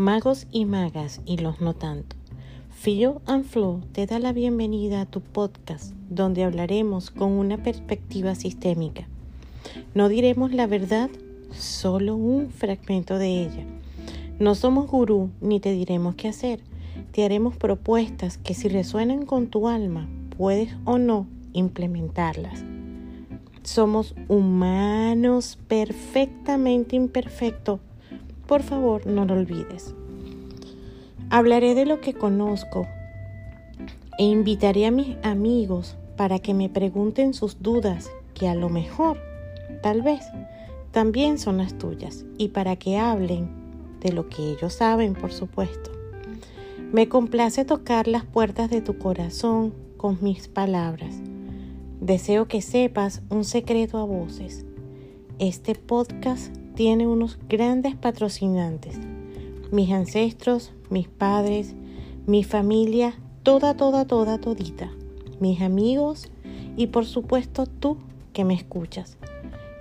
magos y magas y los no tanto. Fio and Flow te da la bienvenida a tu podcast donde hablaremos con una perspectiva sistémica. No diremos la verdad, solo un fragmento de ella. No somos gurú ni te diremos qué hacer. Te haremos propuestas que si resuenan con tu alma, puedes o no implementarlas. Somos humanos perfectamente imperfectos. Por favor, no lo olvides. Hablaré de lo que conozco e invitaré a mis amigos para que me pregunten sus dudas, que a lo mejor, tal vez, también son las tuyas, y para que hablen de lo que ellos saben, por supuesto. Me complace tocar las puertas de tu corazón con mis palabras. Deseo que sepas un secreto a voces. Este podcast tiene unos grandes patrocinantes. Mis ancestros, mis padres, mi familia, toda, toda, toda, todita. Mis amigos y por supuesto tú que me escuchas.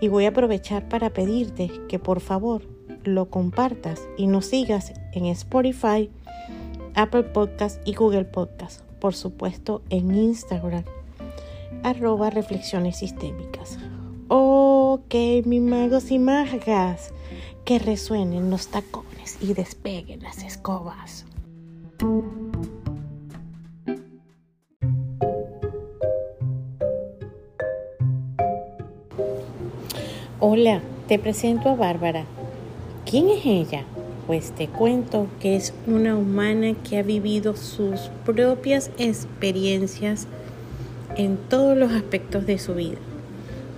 Y voy a aprovechar para pedirte que por favor lo compartas y nos sigas en Spotify, Apple Podcast y Google Podcast. Por supuesto en Instagram arroba reflexiones sistémicas. Ok, mis magos y magas, que resuenen los tacones y despeguen las escobas. Hola, te presento a Bárbara. ¿Quién es ella? Pues te cuento que es una humana que ha vivido sus propias experiencias en todos los aspectos de su vida.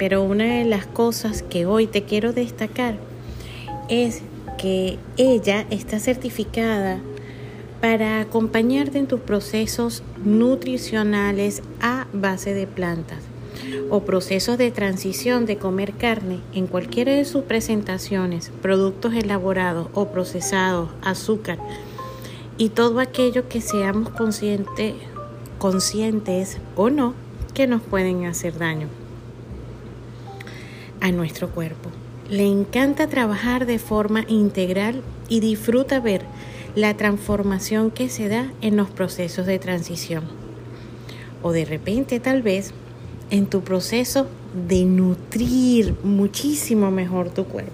Pero una de las cosas que hoy te quiero destacar es que ella está certificada para acompañarte en tus procesos nutricionales a base de plantas o procesos de transición de comer carne en cualquiera de sus presentaciones, productos elaborados o procesados, azúcar y todo aquello que seamos conscientes o no que nos pueden hacer daño a nuestro cuerpo. Le encanta trabajar de forma integral y disfruta ver la transformación que se da en los procesos de transición. O de repente tal vez en tu proceso de nutrir muchísimo mejor tu cuerpo.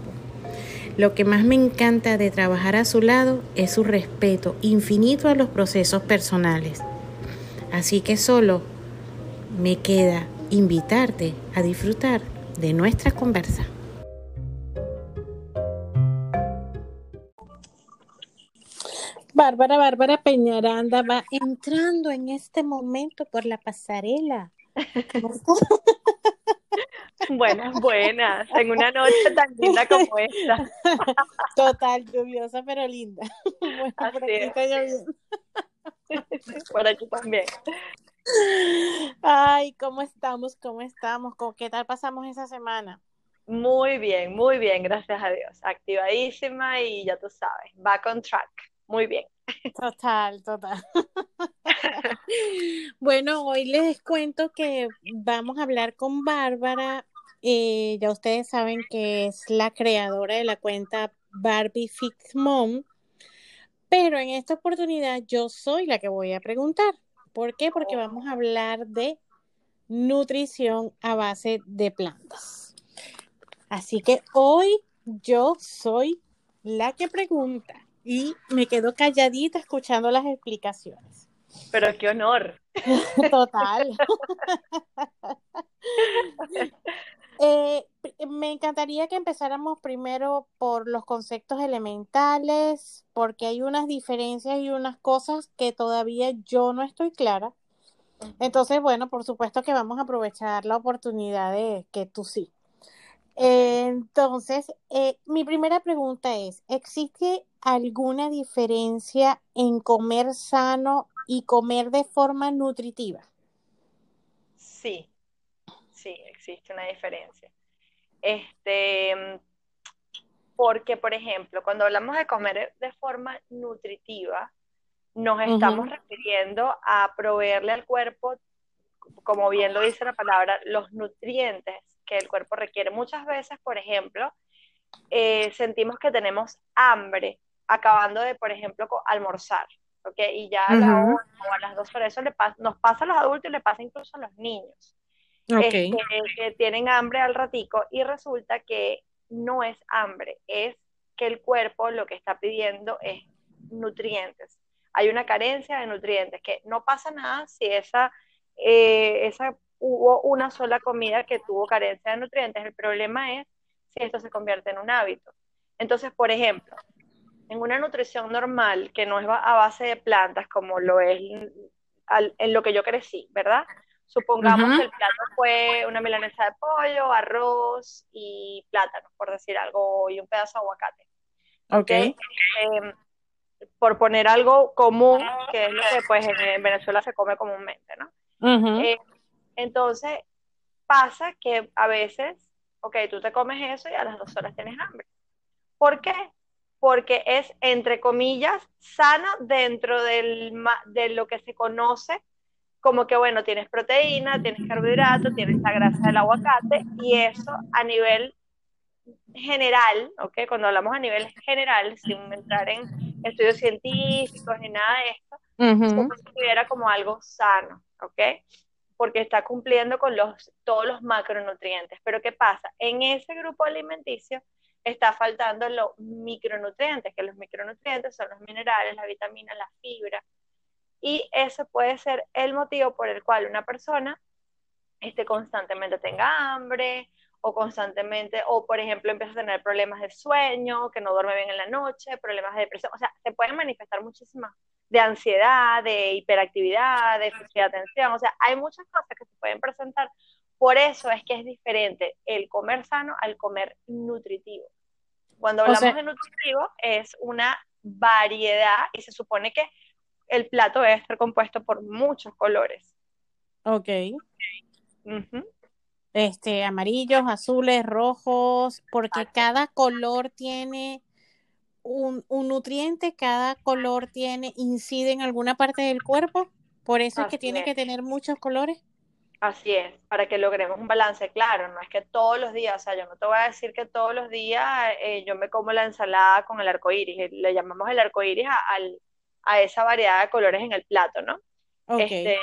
Lo que más me encanta de trabajar a su lado es su respeto infinito a los procesos personales Así que solo me queda invitarte a disfrutar de nuestra conversa. Bárbara, Bárbara Peñaranda va entrando en este momento por la pasarela. Buenas, buenas, en una noche tan linda como esta. Total, lluviosa, pero linda. Bueno, por aquí está lloviendo. Por aquí también. Ay, ¿cómo estamos? ¿Cómo estamos? ¿Qué tal pasamos esa semana? Muy bien, muy bien, gracias a Dios. Activadísima y ya tú sabes, back on track. Muy bien. Total, total. bueno, hoy les cuento que vamos a hablar con Bárbara. Eh, ya ustedes saben que es la creadora de la cuenta Barbie Fix Mom pero en esta oportunidad yo soy la que voy a preguntar. ¿Por qué? Porque oh. vamos a hablar de nutrición a base de plantas. Así que hoy yo soy la que pregunta y me quedo calladita escuchando las explicaciones. Pero qué honor. Total. Eh, me encantaría que empezáramos primero por los conceptos elementales, porque hay unas diferencias y unas cosas que todavía yo no estoy clara. Entonces, bueno, por supuesto que vamos a aprovechar la oportunidad de que tú sí. entonces, eh, mi primera pregunta es, ¿existe alguna diferencia en comer sano y comer de forma nutritiva? Sí, sí, existe una diferencia. Este, porque, por ejemplo, cuando hablamos de comer de forma nutritiva, nos estamos refiriendo a proveerle al cuerpo, como bien lo dice la palabra, los nutrientes que el cuerpo requiere. Muchas veces, por ejemplo, eh, sentimos que tenemos hambre acabando de, por ejemplo, almorzar, ¿ok? Y ya a las o a las dos horas, eso le nos pasa a los adultos y le pasa incluso a los niños. Este, que tienen hambre al ratico y resulta que no es hambre, es que el cuerpo lo que está pidiendo es nutrientes. Hay una carencia de nutrientes, que no pasa nada si esa, eh, esa hubo una sola comida que tuvo carencia de nutrientes. El problema es si esto se convierte en un hábito. Entonces, por ejemplo, en una nutrición normal que no es a base de plantas como lo es en lo que yo crecí, ¿verdad? Supongamos que el plato fue una milanesa de pollo, arroz y plátano, por decir algo, y un pedazo de aguacate. Ok. Em, por poner algo común, que es lo que pues en, Venezuela se come comúnmente, ¿no? Eh, entonces, pasa que a veces, ok, tú te comes eso y a las dos horas tienes hambre. ¿Por qué? Porque es, entre comillas, sano dentro del, de lo que se conoce como que, bueno, tienes proteína, tienes carbohidratos, tienes la grasa del aguacate y eso a nivel general, ¿ok? Cuando hablamos a nivel general, sin entrar en estudios científicos ni nada de esto, se considera como algo sano, ¿ok? Porque está cumpliendo con los, todos los macronutrientes. Pero ¿qué pasa? En ese grupo alimenticio está faltando los micronutrientes, que los micronutrientes son los minerales, la vitamina, la fibra, y ese puede ser el motivo por el cual una persona este, constantemente tenga hambre o constantemente, o por ejemplo empieza a tener problemas de sueño, que no duerme bien en la noche, problemas de depresión, o sea, se pueden manifestar muchísimas de ansiedad, de hiperactividad, de de atención, o sea, hay muchas cosas que se pueden presentar. Por eso es que es diferente el comer sano al comer nutritivo. Cuando hablamos de nutritivo es una variedad y se supone que el plato debe estar compuesto por muchos colores. Ok. Este, amarillos, azules, rojos, porque cada color tiene un, nutriente, cada color tiene, incide en alguna parte del cuerpo, por eso es que tiene que tener muchos colores. Así es, para que logremos un balance claro, no es que todos los días, o sea, yo no te voy a decir que todos los días eh, yo me como la ensalada con el arco iris, le llamamos el arco iris al, a esa variedad de colores en el plato, ¿no? Este,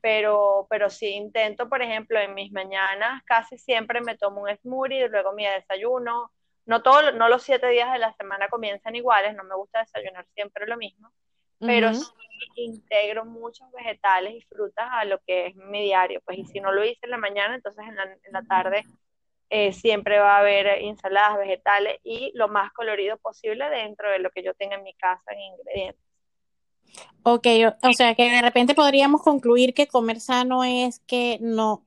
pero, pero sí intento, por ejemplo, en mis mañanas casi siempre me tomo un smoothie, luego mi desayuno. No, todo, no los siete días de la semana comienzan iguales, no me gusta desayunar siempre lo mismo, pero sí integro muchos vegetales y frutas a lo que es mi diario. Pues, y si no lo hice en la mañana, entonces en la, en la tarde eh, siempre va a haber ensaladas, vegetales y lo más colorido posible dentro de lo que yo tenga en mi casa en ingredientes. Ok, o, sea que de repente podríamos concluir que comer sano es que no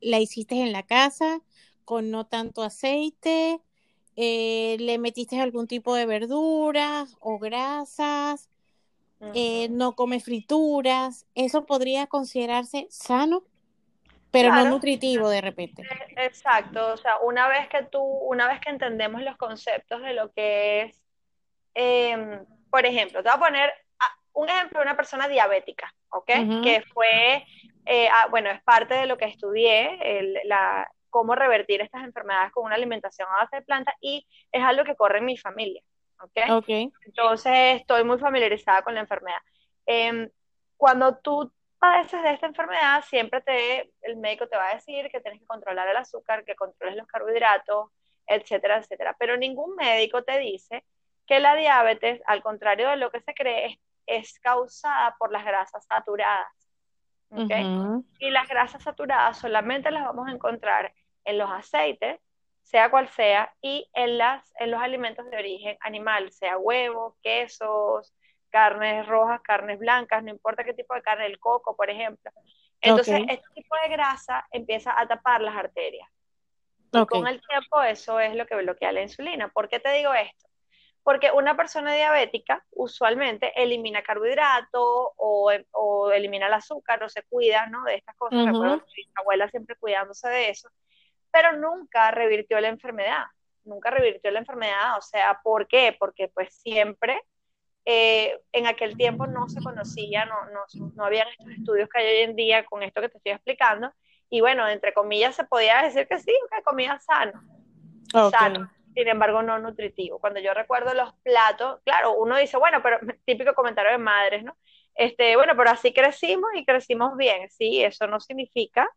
la hiciste en la casa con no tanto aceite, eh, le metiste algún tipo de verduras o grasas, eh, no come frituras, eso podría considerarse sano, pero no nutritivo de repente. Eh, exacto, o sea, una vez que tú, una vez que entendemos los conceptos de lo que es, em, por ejemplo, te voy a poner un ejemplo de una persona diabética, ¿ok? Que fue, eh, ah, bueno, es parte de lo que estudié, la, cómo revertir estas enfermedades con una alimentación a base de plantas y es algo que corre en mi familia, ¿ok? okay. Entonces estoy muy familiarizada con la enfermedad. Em, cuando tú padeces de esta enfermedad, siempre te, el médico te va a decir que tienes que controlar el azúcar, que controles los carbohidratos, etcétera, etcétera. Pero ningún médico te dice que la diabetes, al contrario de lo que se cree, es es causada por las grasas saturadas. Y las grasas saturadas solamente las vamos a encontrar en los aceites, sea cual sea, y en, las, en los alimentos de origen animal, sea huevos, quesos, carnes rojas, carnes blancas, no importa qué tipo de carne, el coco, por ejemplo. Entonces, este tipo de grasa empieza a tapar las arterias. Y con el tiempo eso es lo que bloquea la insulina. ¿Por qué te digo esto? Porque una persona diabética usualmente elimina carbohidratos o, elimina el azúcar o se cuida ¿no? de estas cosas. mi abuela siempre cuidándose de eso, pero nunca revirtió la enfermedad, nunca revirtió la enfermedad. O sea, ¿por qué? Porque pues siempre eh, en aquel tiempo no se conocía, no, no, no habían estos estudios que hay hoy en día con esto que te estoy explicando. Y bueno, entre comillas se podía decir que sí, que comía sano. Sano sin embargo no nutritivo. Cuando yo recuerdo los platos, claro, uno dice, bueno, pero típico comentario de madres, ¿no? Este, bueno, pero así crecimos y crecimos bien, sí, eso no significa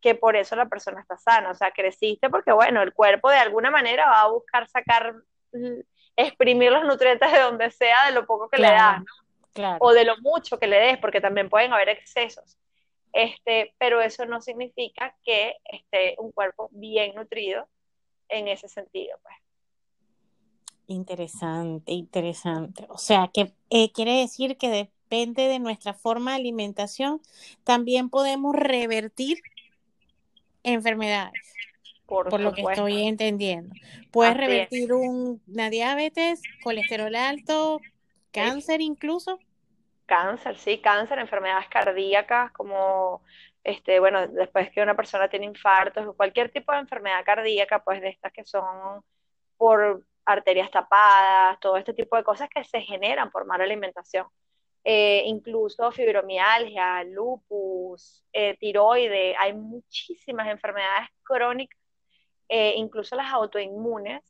que por eso la persona está sana, o sea, creciste porque, bueno, el cuerpo de alguna manera va a buscar sacar, mm, exprimir los nutrientes de donde sea, de lo poco que le das, ¿no? O de lo mucho que le des, porque también pueden haber excesos. Este, pero eso no significa que esté un cuerpo bien nutrido en ese sentido, pues. Interesante, interesante. O sea, que eh, quiere decir que depende de nuestra forma de alimentación, también podemos revertir enfermedades. Por, lo que estoy entendiendo. Puedes revertir una diabetes, colesterol alto, cáncer incluso. Cáncer, sí, cáncer, enfermedades cardíacas como este, bueno, después que una persona tiene infartos, cualquier tipo de enfermedad cardíaca, pues de estas que son por arterias tapadas, todo este tipo de cosas que se generan por mala alimentación. Eh, incluso fibromialgia, lupus, eh, tiroide, hay muchísimas enfermedades crónicas, eh, incluso las autoinmunes,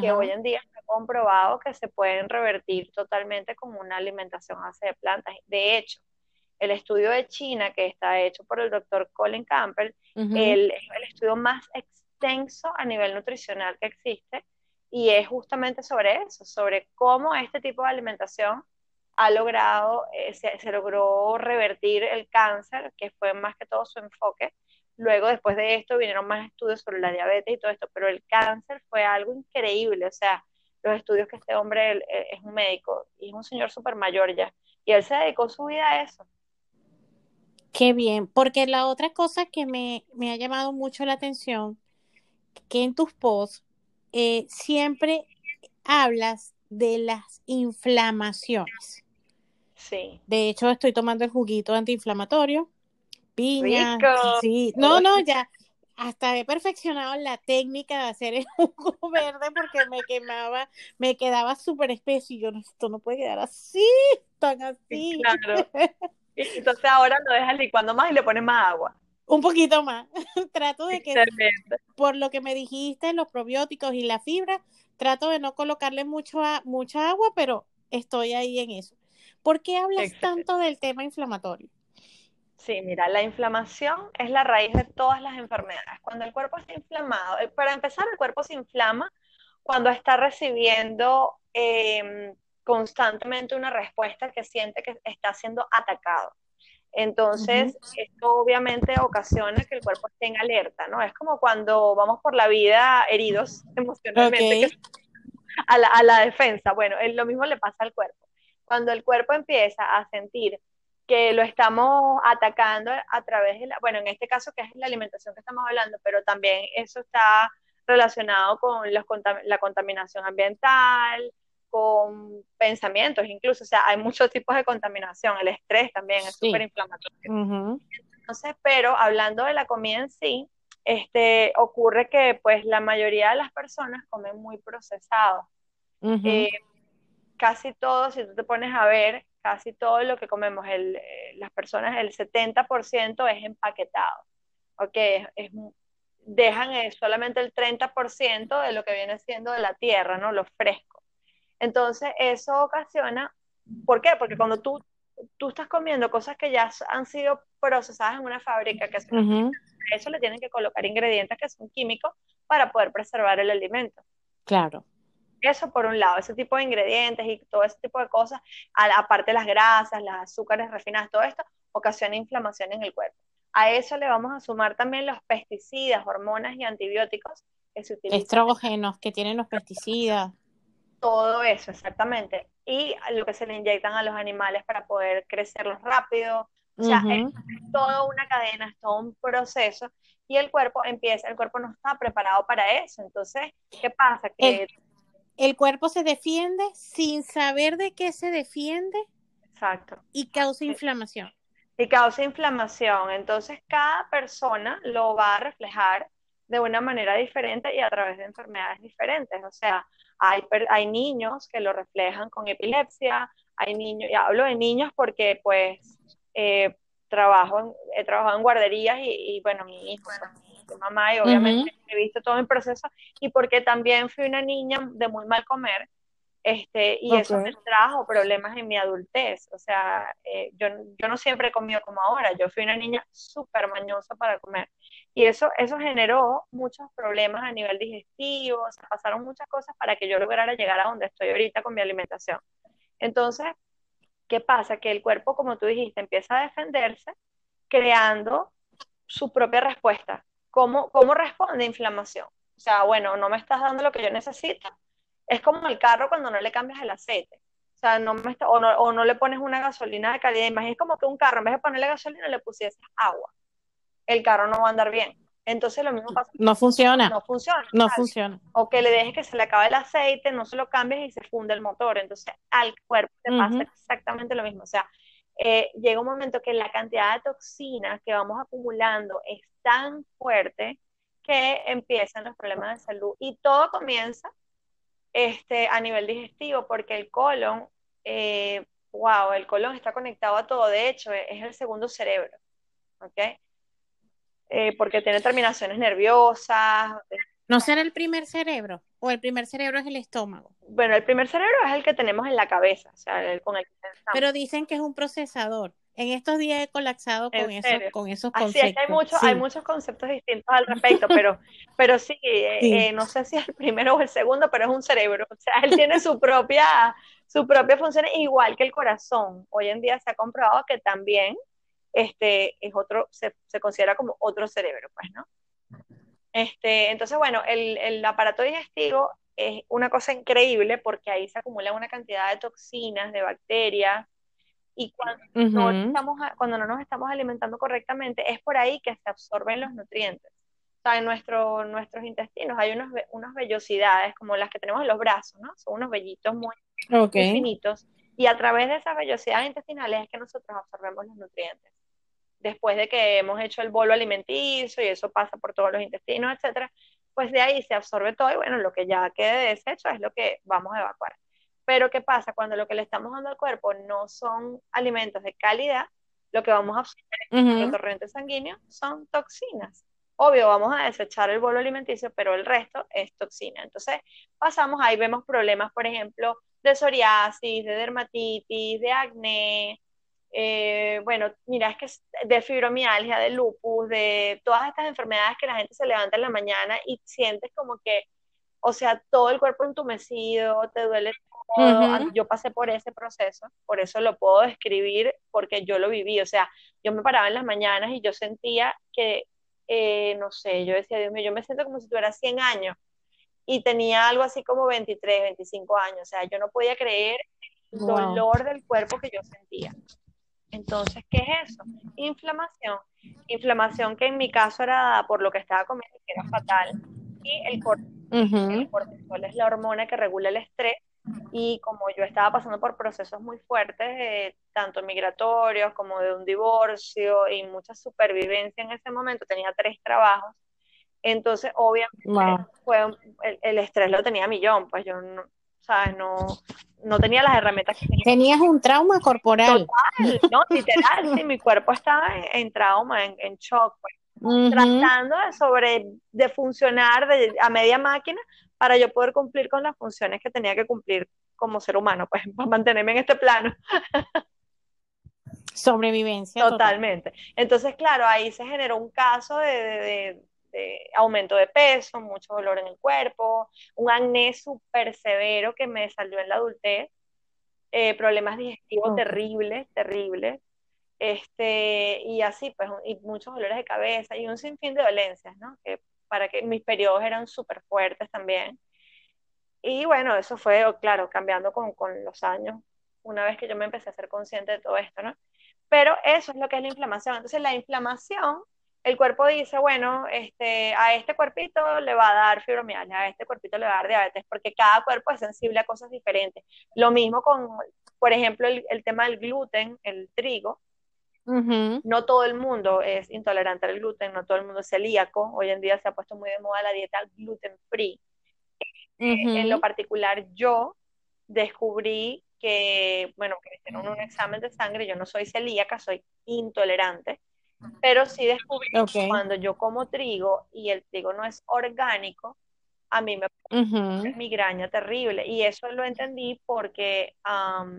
que hoy en día está comprobado que se pueden revertir totalmente con una alimentación a base de plantas. De hecho, el estudio de China que está hecho por el doctor Colin Campbell, el, el estudio más extenso a nivel nutricional que existe y es justamente sobre eso, sobre cómo este tipo de alimentación ha logrado, eh, se, logró revertir el cáncer, que fue más que todo su enfoque. Luego, después de esto, vinieron más estudios sobre la diabetes y todo esto, pero el cáncer fue algo increíble. O sea, los estudios que este hombre es un médico y es un señor súper mayor ya, y él se dedicó su vida a eso. Qué bien, porque la otra cosa que me, ha llamado mucho la atención, que en tus posts eh, siempre hablas de las inflamaciones. Sí. De hecho, estoy tomando el juguito antiinflamatorio, piña. Sí, no, no, ya. Hasta he perfeccionado la técnica de hacer el jugo verde porque me quemaba, me quedaba súper espeso y yo, esto no puede quedar así, tan así. claro. Entonces ahora lo dejas licuando más y le pones más agua. Un poquito más. trato de que, por lo que me dijiste, los probióticos y la fibra, trato de no colocarle mucho mucha agua, pero estoy ahí en eso. ¿Por qué hablas tanto del tema inflamatorio? Sí, mira, la inflamación es la raíz de todas las enfermedades. Cuando el cuerpo está inflamado, eh, para empezar, el cuerpo se inflama cuando está recibiendo em, constantemente una respuesta que siente que está siendo atacado. Entonces, esto obviamente ocasiona que el cuerpo esté en alerta, ¿no? Es como cuando vamos por la vida heridos emocionalmente a, la, a, la, defensa. Bueno, lo mismo le pasa al cuerpo. Cuando el cuerpo empieza a sentir que lo estamos atacando a través de la, bueno, en este caso que es la alimentación que estamos hablando, pero también eso está relacionado con los, la contaminación ambiental, con pensamientos incluso, o sea, hay muchos tipos de contaminación, el estrés también es súper inflamatorio. Entonces, pero hablando de la comida en sí, este, ocurre que pues la mayoría de las personas comen muy procesado. Eh, casi todo, si tú te pones a ver, casi todo lo que comemos, el, eh, las personas, el 70% es empaquetado. Ok, es, dejan solamente el 30% de lo que viene siendo de la tierra, ¿no? Lo fresco. Entonces, eso ocasiona, ¿por qué? Porque cuando tú, tú estás comiendo cosas que ya han sido procesadas en una fábrica, que eso le tienen que colocar ingredientes que son químicos para poder preservar el alimento. Claro. Eso por un lado, ese tipo de ingredientes y todo ese tipo de cosas, aparte las grasas, las azúcares refinadas, todo esto ocasiona inflamación en el cuerpo. A eso le vamos a sumar también los pesticidas, hormonas y antibióticos que se utilizan. Estrógenos que tienen los pesticidas. Todo eso, exactamente. Y lo que se le inyectan a los animales para poder crecerlos rápido. O sea, es, toda una cadena, es todo un proceso. Y el cuerpo empieza, el cuerpo no está preparado para eso. Entonces, ¿qué pasa? Que el, cuerpo se defiende sin saber de qué se defiende. Exacto. Y causa inflamación. Y causa inflamación. Entonces, cada persona lo va a reflejar de una manera diferente y a través de enfermedades diferentes. O sea, hay, hay niños que lo reflejan con epilepsia, hay niños, y hablo de niños porque pues eh, trabajo he trabajado en guarderías y, bueno, mi hijo soy mamá y obviamente he visto todo el proceso y porque también fui una niña de muy mal comer este, y eso me trajo problemas en mi adultez. O sea, eh, yo, yo, no siempre he comido como ahora, yo fui una niña súper mañosa para comer. Y eso, eso generó muchos problemas a nivel digestivo, o sea, pasaron muchas cosas para que yo lograra llegar a donde estoy ahorita con mi alimentación. Entonces, ¿qué pasa? Que el cuerpo, como tú dijiste, empieza a defenderse creando su propia respuesta. ¿Cómo, cómo responde inflamación? O sea, bueno, no me estás dando lo que yo necesito, es como el carro cuando no le cambias el aceite. O sea, no me o, no, o no le pones una gasolina de calidad. Imagínate como que un carro, en vez de ponerle gasolina, le pusieses agua. El carro no va a andar bien. Entonces lo mismo pasa. No funciona. No funciona. No funciona. O que le dejes que se le acabe el aceite, no se lo cambies y se funde el motor. Entonces al cuerpo le pasa exactamente lo mismo. O sea, eh, llega un momento que la cantidad de toxinas que vamos acumulando es tan fuerte que empiezan los problemas de salud. Y todo comienza este, a nivel digestivo, porque el colon, eh, wow, el colon está conectado a todo, de hecho, es el segundo cerebro, ¿ok? Eh, porque tiene terminaciones nerviosas. ¿No será el primer cerebro? ¿O el primer cerebro es el estómago? Bueno, el primer cerebro es el que tenemos en la cabeza, o sea, el con el que Pero dicen que es un procesador. En estos días he colapsado con, eso, con esos conceptos. Así es que hay, mucho, hay muchos conceptos distintos al respecto, pero, pero sí, eh, eh, no sé si es el primero o el segundo, pero es un cerebro. O sea, él tiene su propia, su propia función, igual que el corazón. Hoy en día se ha comprobado que también este, es otro, se, se considera como otro cerebro, pues, ¿no? Este, entonces, bueno, el, el aparato digestivo es una cosa increíble porque ahí se acumula una cantidad de toxinas, de bacterias, y cuando, no estamos, cuando no nos estamos alimentando correctamente, es por ahí que se absorben los nutrientes. O sea, en nuestro, nuestros intestinos hay unos, unas vellosidades como las que tenemos en los brazos, ¿no? Son unos vellitos muy, finitos. Y a través de esas vellosidades intestinales es que nosotros absorbemos los nutrientes. Después de que hemos hecho el bolo alimenticio y eso pasa por todos los intestinos, etcétera, pues de ahí se absorbe todo y bueno, lo que ya quede desecho es lo que vamos a evacuar. Pero ¿qué pasa? Cuando lo que le estamos dando al cuerpo no son alimentos de calidad, lo que vamos a absorber en el torrente sanguíneo son toxinas. Obvio, vamos a desechar el bolo alimenticio, pero el resto es toxina. Entonces, pasamos ahí, vemos problemas, por ejemplo, de psoriasis, de dermatitis, de acné, eh, bueno, mira, es que de fibromialgia, de lupus, de todas estas enfermedades que la gente se levanta en la mañana y sientes como que, o sea, todo el cuerpo entumecido, te duele yo pasé por ese proceso, por eso lo puedo describir, porque yo lo viví. O sea, yo me paraba en las mañanas y yo sentía que, eh, no sé, yo decía, Dios mío, yo me siento como si tuviera 100 años y tenía algo así como 23, 25 años. O sea, yo no podía creer el dolor del cuerpo que yo sentía. Entonces, ¿qué es eso? Inflamación. Inflamación que en mi caso era por lo que estaba comiendo, que era fatal. Y el el cortisol es la hormona que regula el estrés y como yo estaba pasando por procesos muy fuertes, eh, tanto migratorios como de un divorcio y mucha supervivencia en ese momento, tenía tres trabajos, entonces obviamente fue el, estrés lo tenía a millón, pues yo no, ¿sabes? No, no tenía las herramientas que tenía. Tenías un trauma corporal. no, literal, sí, mi cuerpo estaba en, trauma, en, shock, pues. Tratando de sobre, de funcionar de, a media máquina, para yo poder cumplir con las funciones que tenía que cumplir como ser humano, pues para mantenerme en este plano. Sobrevivencia. Totalmente. Entonces, claro, ahí se generó un caso de, aumento de peso, mucho dolor en el cuerpo, un acné súper severo que me salió en la adultez, eh, problemas digestivos terribles, terribles, este, y así, pues, y muchos dolores de cabeza y un sinfín de dolencias, ¿no? Que para que mis periodos eran súper fuertes también. Y bueno, eso fue, claro, cambiando con, con, los años, una vez que yo me empecé a ser consciente de todo esto, ¿no? Pero eso es lo que es la inflamación. Entonces, la inflamación, el cuerpo dice, bueno, este, a este cuerpito le va a dar fibromialgia, a este cuerpito le va a dar diabetes, porque cada cuerpo es sensible a cosas diferentes. Lo mismo con, por ejemplo, el, el tema del gluten, el trigo. No todo el mundo es intolerante al gluten, no todo el mundo es celíaco. Hoy en día se ha puesto muy de moda la dieta gluten free. Eh, en lo particular, yo descubrí que, bueno, que hicieron un examen de sangre, yo no soy celíaca, soy intolerante. Pero sí descubrí que cuando yo como trigo y el trigo no es orgánico, a mí me uh migraña terrible. Y eso lo entendí porque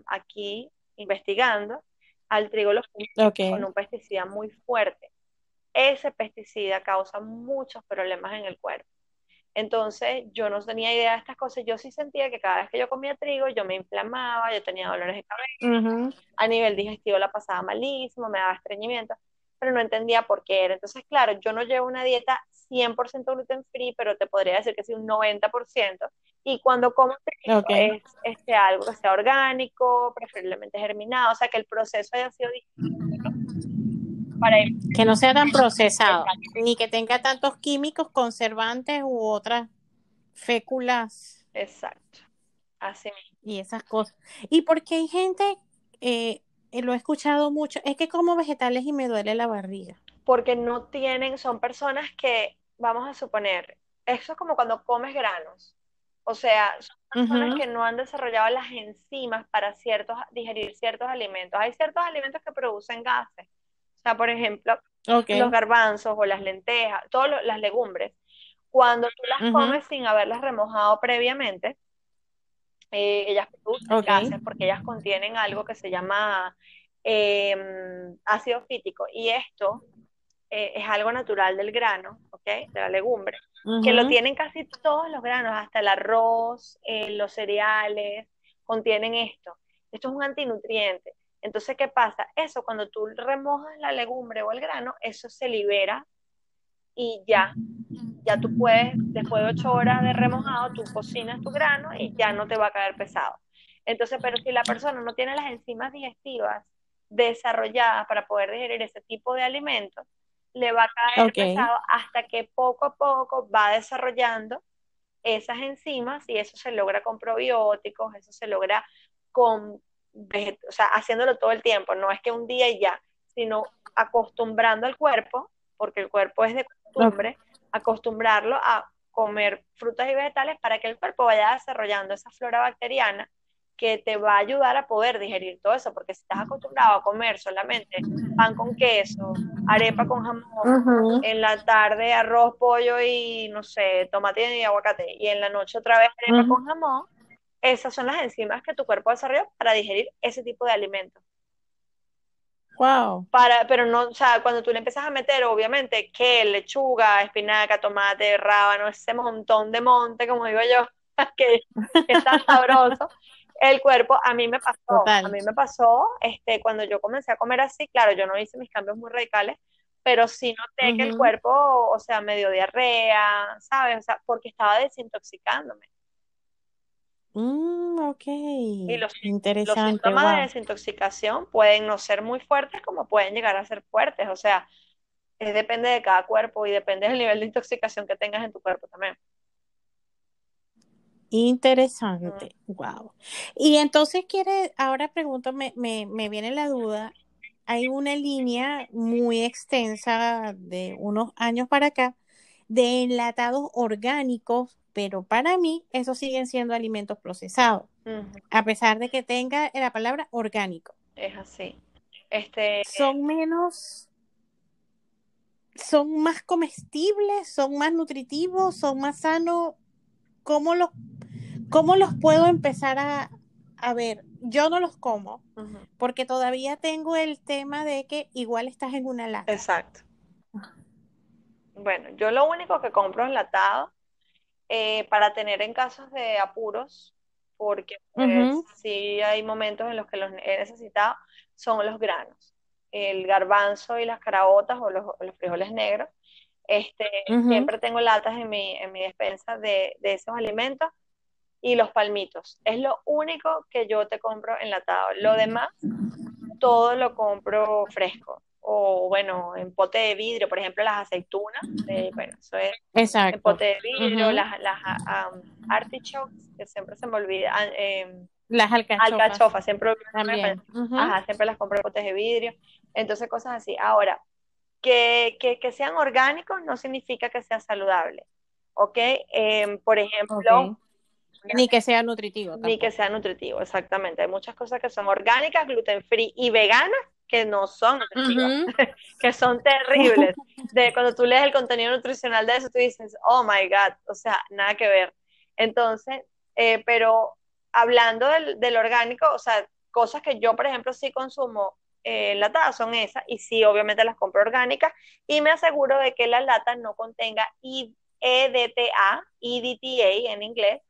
aquí, investigando, al trigo lo okay. con un pesticida muy fuerte. Ese pesticida causa muchos problemas en el cuerpo. Entonces, yo no tenía idea de estas cosas. Yo sí sentía que cada vez que yo comía trigo, yo me inflamaba, yo tenía dolores de cabeza, a nivel digestivo la pasaba malísimo, me daba estreñimiento, pero no entendía por qué era. Entonces, claro, yo no llevo una dieta 100% gluten free, pero te podría decir que sí un 90%. Y cuando como trigo es este, algo que sea orgánico, preferiblemente germinado, o sea, que el proceso haya sido distinto que no sea tan procesado, ni que tenga tantos químicos conservantes u otras féculas. Exacto, así Y esas cosas. Y porque hay gente, eh, lo he escuchado mucho, es que como vegetales y me duele la barriga. Porque no tienen, son personas que, vamos a suponer, eso es como cuando comes granos. O sea, son personas que no han desarrollado las enzimas para ciertos, digerir ciertos alimentos. Hay ciertos alimentos que producen gases por ejemplo, los garbanzos o las lentejas, todas las legumbres, cuando tú las comes sin haberlas remojado previamente, eh, ellas producen gases porque ellas contienen algo que se llama em, ácido fítico y esto eh, es algo natural del grano. De la legumbre, que lo tienen casi todos los granos, hasta el arroz, eh, los cereales, contienen esto. Esto es un antinutriente. Entonces, ¿qué pasa? Eso, cuando tú remojas la legumbre o el grano, eso se libera y ya, ya tú puedes, después de ocho horas de remojado, tú cocinas tu grano y ya no te va a caer pesado. Entonces, pero si la persona no tiene las enzimas digestivas desarrolladas para poder digerir ese tipo de alimentos, le va a caer pesado hasta que poco a poco va desarrollando esas enzimas y eso se logra con probióticos, eso se logra con o sea, haciéndolo todo el tiempo, no es que un día y ya, sino acostumbrando al cuerpo, porque el cuerpo es de costumbre, acostumbrarlo a comer frutas y vegetales para que el cuerpo vaya desarrollando esa flora bacteriana que te va a ayudar a poder digerir todo eso, porque si estás acostumbrado a comer solamente pan con queso, arepa con jamón, en la tarde arroz, pollo y no sé, tomate y aguacate, y en la noche otra vez arepa con jamón, esas son las enzimas que tu cuerpo desarrolló para digerir ese tipo de alimentos. Wow. Para, pero no, o sea, cuando tú le empiezas a meter, obviamente, que lechuga, espinaca, tomate, rábano, ese montón de monte, como digo yo, que, es tan sabroso, el cuerpo, a mí me pasó, a mí me pasó, este, cuando yo comencé a comer así, claro, yo no hice mis cambios muy radicales, pero sí noté que el cuerpo, o sea, me dio diarrea, ¿sabes? O sea, porque estaba desintoxicándome. Mm, ok. Y los, síntomas de desintoxicación pueden no ser muy fuertes como pueden llegar a ser fuertes. O sea, depende de cada cuerpo y depende del nivel de intoxicación que tengas en tu cuerpo también. Interesante, wow. Y entonces quiere, ahora pregunto, me, me, me viene la duda, hay una línea muy extensa de unos años para acá de enlatados orgánicos pero para mí esos siguen siendo alimentos procesados, a pesar de que tenga la palabra orgánico. Es así. Este, son menos, son más comestibles, son más nutritivos, son más sanos. ¿Cómo los, cómo los puedo empezar a, a ver? Yo no los como, porque todavía tengo el tema de que igual estás en una lata. Exacto. Bueno, yo lo único que compro enlatado eh, para tener en casos de apuros, porque pues, si hay momentos en los que los he necesitado, son los granos, el garbanzo y las caraotas o los, frijoles negros. Este, Siempre tengo latas en mi, en mi despensa de, de esos alimentos y los palmitos. Es lo único que yo te compro enlatado. Lo demás, todo lo compro fresco o bueno, en pote de vidrio, por ejemplo, las aceitunas, bueno, eso es Exacto. en pote de vidrio, las, las um, artichokes, que siempre se me olvida, ah, em, las alcachofas, alcachofas siempre, ajá, siempre las compro en potes de vidrio, entonces cosas así. Ahora, que, que, que sean orgánicos no significa que sea saludable, ¿ok? Em, por ejemplo... Ni que sea nutritivo. Ni que sea nutritivo, exactamente. Hay muchas cosas que son orgánicas, gluten free y veganas que no son que son terribles. De cuando tú lees el contenido nutricional de eso, tú dices, oh my God, o sea, nada que ver. Entonces, eh, pero hablando del, del, orgánico, o sea, cosas que yo, por ejemplo, sí consumo eh, enlatadas son esas, y sí, obviamente las compro orgánicas, y me aseguro de que la lata no contenga EDTA, EDTA en inglés,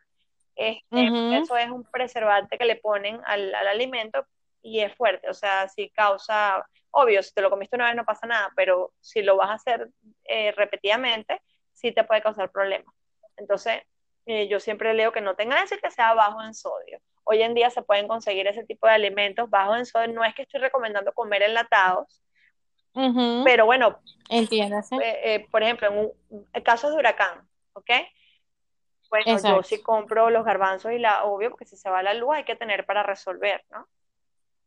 este, eso es un preservante que le ponen al, al alimento y es fuerte, o sea, si causa, obvio, si te lo comiste una vez no pasa nada, pero si lo vas a hacer eh, repetidamente, sí te puede causar problemas. Entonces, eh, yo siempre leo que no tenga ese que sea bajo en sodio. Hoy en día se pueden conseguir ese tipo de alimentos bajos en sodio. No es que estoy recomendando comer enlatados, pero bueno, entiéndase. Eh, por ejemplo, en, un, casos de huracán, ¿ok? Bueno, yo sí compro los garbanzos y la, obvio, porque si se va la luz hay que tener para resolver, ¿no?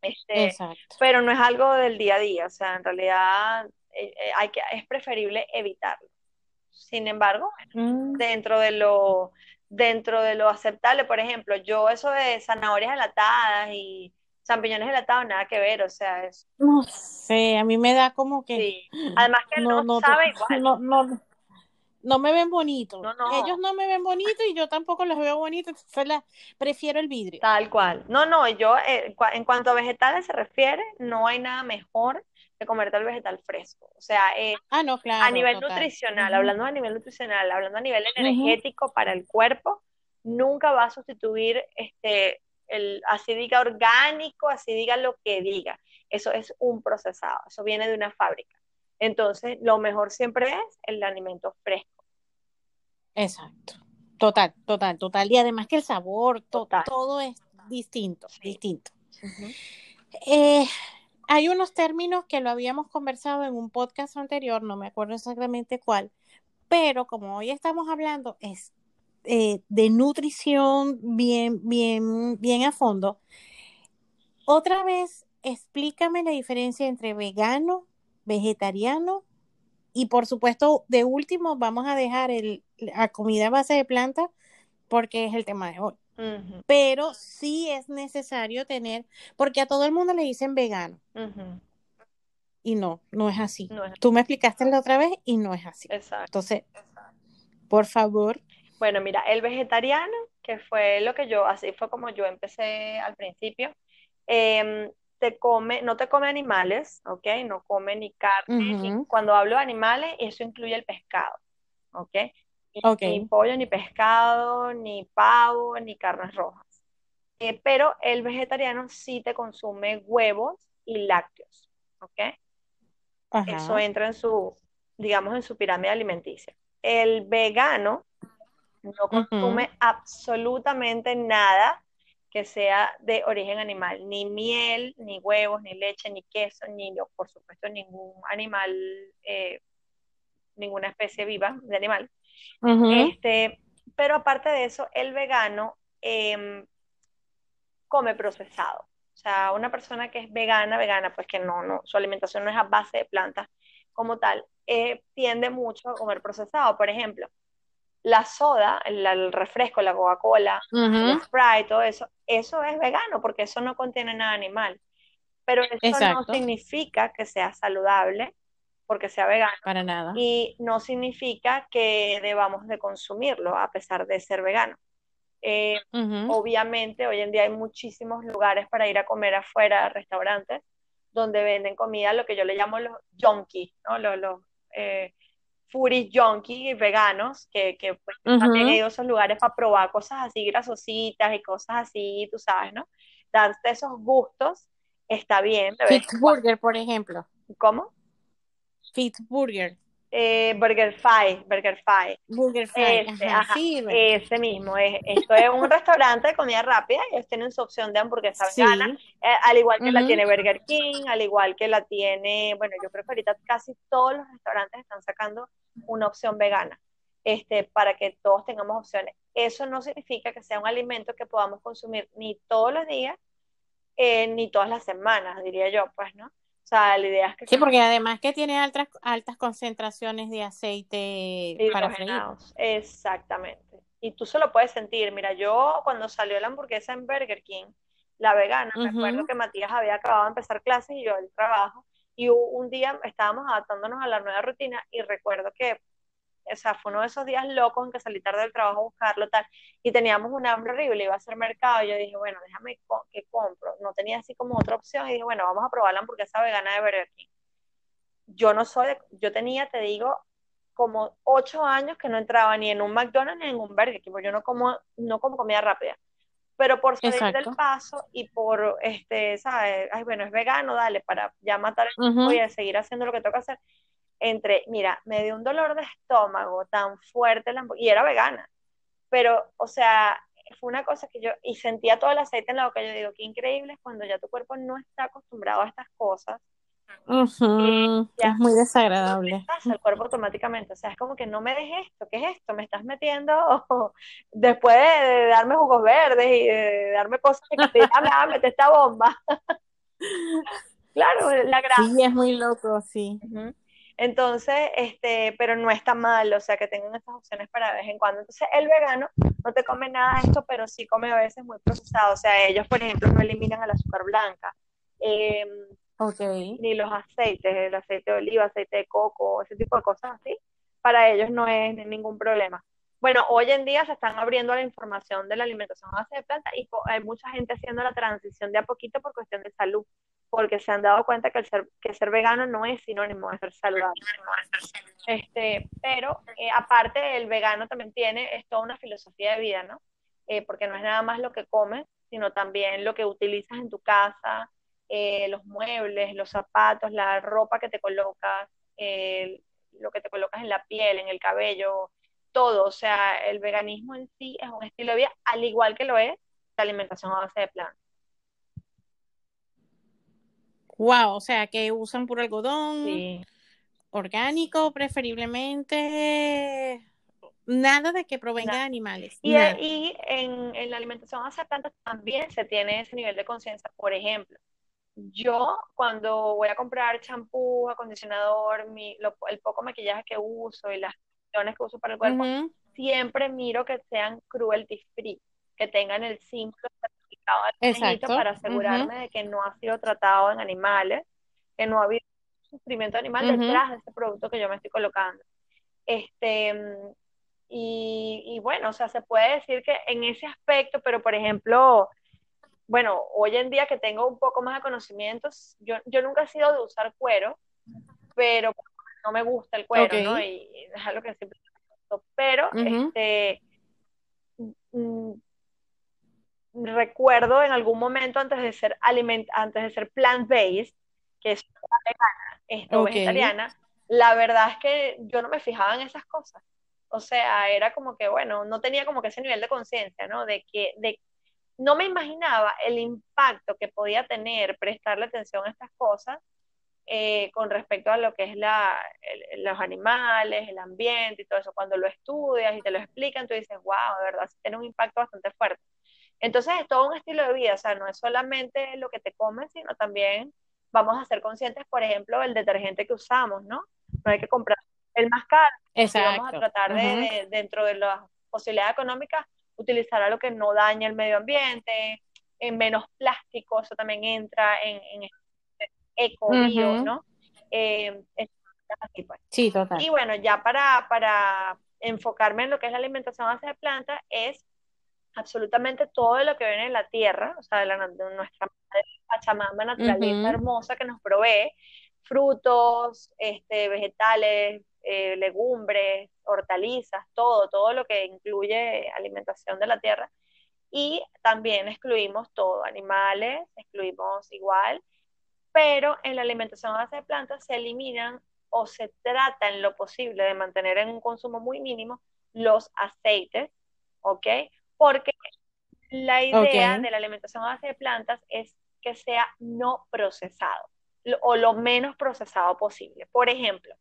Este, pero no es algo del día a día, o sea, en realidad eh, eh, hay que, es preferible evitarlo. Sin embargo, mm. dentro de lo dentro de lo aceptable, por ejemplo, yo eso de zanahorias enlatadas y champiñones enlatados, nada que ver, o sea, es... No sé, a mí me da como que... Sí. Además que no, no sabe igual. No, no, no me ven bonito. Ellos no me ven bonito y yo tampoco los veo bonito, prefiero el vidrio. Tal cual. No, no, yo eh, en cuanto a vegetales se refiere, no hay nada mejor que comerte el vegetal fresco. O sea, eh, ah, no, claro, a nivel nutricional, hablando a nivel nutricional, hablando a nivel energético para el cuerpo, nunca va a sustituir este el así diga orgánico, así diga lo que diga. Eso es un procesado, eso viene de una fábrica. Entonces, lo mejor siempre es el alimento fresco. Exacto. Total, total, total. Y además que el sabor, todo es distinto, distinto. Eh, hay unos términos que lo habíamos conversado en un podcast anterior, no me acuerdo exactamente cuál, pero como hoy estamos hablando es eh, de nutrición bien, bien, bien a fondo, otra vez explícame la diferencia entre vegano vegetariano y por supuesto, de último, vamos a dejar el, la comida a base de planta porque es el tema de hoy. Pero sí es necesario tener, porque a todo el mundo le dicen vegano. Y no, no es así. Tú me explicaste la otra vez y no es así. Exacto. Entonces, por favor. Bueno, mira, el vegetariano, que fue lo que yo, así fue como yo empecé al principio, eh, te come, no te come animales, ¿ok? No come ni carne. cuando hablo de animales, eso incluye el pescado, ¿ok? Ni, pollo, ni pescado, ni pavo, ni carnes rojas. Eh, pero el vegetariano sí te consume huevos y lácteos, ¿ok? Eso entra en su, digamos, en su pirámide alimenticia. El vegano no consume absolutamente nada que sea de origen animal, ni miel, ni huevos, ni leche, ni queso, ni por supuesto ningún animal, eh, ninguna especie viva de animal. este, pero aparte de eso, el vegano em, come procesado. O sea, una persona que es vegana, vegana, pues que no, no, su alimentación no es a base de plantas como tal, eh, tiende mucho a comer procesado. Por ejemplo, la soda, el, refresco, la Coca-Cola, el Sprite, todo eso, eso es vegano porque eso no contiene nada animal. Pero eso no significa que sea saludable porque sea vegano. Para nada. Y no significa que debamos de consumirlo a pesar de ser vegano. Eh, obviamente, hoy en día hay muchísimos lugares para ir a comer afuera, restaurantes, donde venden comida, lo que yo le llamo los junkies, ¿no? Los, los eh, foodies junkies veganos que, que pues, también he ido a esos lugares para probar cosas así grasositas y cosas así, tú sabes, ¿no? Darte esos gustos está bien. Fit Burger, por ejemplo. ¿Cómo? Fit Burger. Eh, Burger Fi, Burger Fi. Burger Fi, ese, ese mismo. Es, esto es un restaurante de comida rápida, ellos tienen su opción de hamburguesa vegana, eh, al igual que la tiene Burger King, al igual que la tiene, bueno, yo creo que ahorita casi todos los restaurantes están sacando una opción vegana, este, para que todos tengamos opciones. Eso no significa que sea un alimento que podamos consumir ni todos los días, eh, ni todas las semanas, diría yo, pues, ¿no? O sea, la idea es que... Sí, porque además que tiene altas, altas concentraciones de aceite para freír. Exactamente. Y tú se lo puedes sentir. Mira, yo cuando salió la hamburguesa en Burger King, la vegana. Me acuerdo que Matías había acabado de empezar clases y yo el trabajo. Y un día estábamos adaptándonos a la nueva rutina y recuerdo que, o sea, fue uno de esos días locos en que salí tarde del trabajo a buscarlo tal y teníamos un hambre horrible, iba a hacer mercado y yo dije, bueno, déjame que compro. No tenía así como otra opción y dije, bueno, vamos a probar la hamburguesa vegana de Burger King. Yo no soy, yo tenía, te digo, como ocho años que no entraba ni en un McDonald's ni en un Burger King, porque yo no como, no como comida rápida pero por salir del paso y por, este, ¿sabes? Ay, bueno, es vegano, dale, para ya matar el uh y seguir haciendo lo que toca hacer. Entre, mira, me dio un dolor de estómago tan fuerte, y era vegana, pero, o sea, fue una cosa que yo, y sentía todo el aceite en la boca, yo digo, qué increíble es cuando ya tu cuerpo no está acostumbrado a estas cosas, es muy desagradable. Pasa el cuerpo automáticamente, o sea, es como que no me dejes esto, ¿qué es esto? Me estás metiendo después de, darme jugos verdes y de darme cosas que te dame, mete esta bomba. claro, la grasa. Sí, es muy loco, sí. Entonces, este, pero no está mal, o sea, que tengan estas opciones para de vez en cuando. Entonces, el vegano no te come nada de esto, pero sí come a veces muy procesado. O sea, ellos, por ejemplo, no eliminan el azúcar blanca. Eh, ni los aceites, el aceite de oliva, aceite de coco, ese tipo de cosas así, para ellos no es ningún problema. Bueno, hoy en día se están abriendo la información de la alimentación a base de planta y hay mucha gente haciendo la transición de a poquito por cuestión de salud, porque se han dado cuenta que el ser, que ser vegano no es sinónimo de ser saludable. Este, pero eh, aparte el vegano también tiene es toda una filosofía de vida, ¿no? Eh, porque no es nada más lo que comes, sino también lo que utilizas en tu casa, eh, los muebles, los zapatos, la ropa que te colocas, lo que te colocas en la piel, en el cabello, todo. O sea, el veganismo en sí es un estilo de vida, al igual que lo es la alimentación a base de plantas. Wow, o sea, que usan puro algodón, orgánico preferiblemente, nada de que provenga de animales. Y, en, en, la alimentación a base de plantas también se tiene ese nivel de conciencia. Por ejemplo, yo cuando voy a comprar champú, acondicionador, el poco maquillaje que uso y las opciones que uso para el cuerpo, siempre miro que sean cruelty free, que tengan el 5 de para asegurarme de que no ha sido tratado en animales, que no ha habido sufrimiento animal detrás de ese producto que yo me estoy colocando. Este, y, y bueno, o sea, se puede decir que en ese aspecto, pero por ejemplo, bueno, hoy en día que tengo un poco más de conocimientos, yo, yo nunca he sido de usar cuero, pero no me gusta el cuero, ¿no? Y, es algo que siempre pero este mm, recuerdo en algún momento antes de ser aliment antes de ser plant based, que es vegana, vegetariana, la verdad es que yo no me fijaba en esas cosas. O sea, era como que, bueno, no tenía como que ese nivel de conciencia, ¿no? De que, de no me imaginaba el impacto que podía tener prestarle atención a estas cosas eh, con respecto a lo que es la, los animales, el ambiente y todo eso. Cuando lo estudias y te lo explican, tú dices, wow, de verdad, sí tiene un impacto bastante fuerte. Entonces es todo un estilo de vida, o sea, no es solamente lo que te comes, sino también vamos a ser conscientes, por ejemplo, del detergente que usamos, ¿no? No hay que comprar el más caro. Exacto. Vamos a tratar de, dentro de las posibilidades económicas, utilizar algo que no dañe el medio ambiente, en menos plástico, eso también entra en, en este eco, ¿no? Eh, pues. Sí, total. Y bueno, ya para, para enfocarme en lo que es la alimentación a base de planta, es absolutamente todo lo que viene de la tierra, o sea, de, la, de nuestra Pachamama naturaleza hermosa que nos provee frutos, este, vegetales, eh, legumbres, hortalizas, todo, todo lo que incluye alimentación de la tierra. Y también excluimos todo, animales, excluimos igual, pero en la alimentación a base de plantas se eliminan o se trata en lo posible de mantener en un consumo muy mínimo los aceites, ¿ok? Porque la idea de la alimentación a base de plantas es que sea no procesado o lo menos procesado posible. Por ejemplo,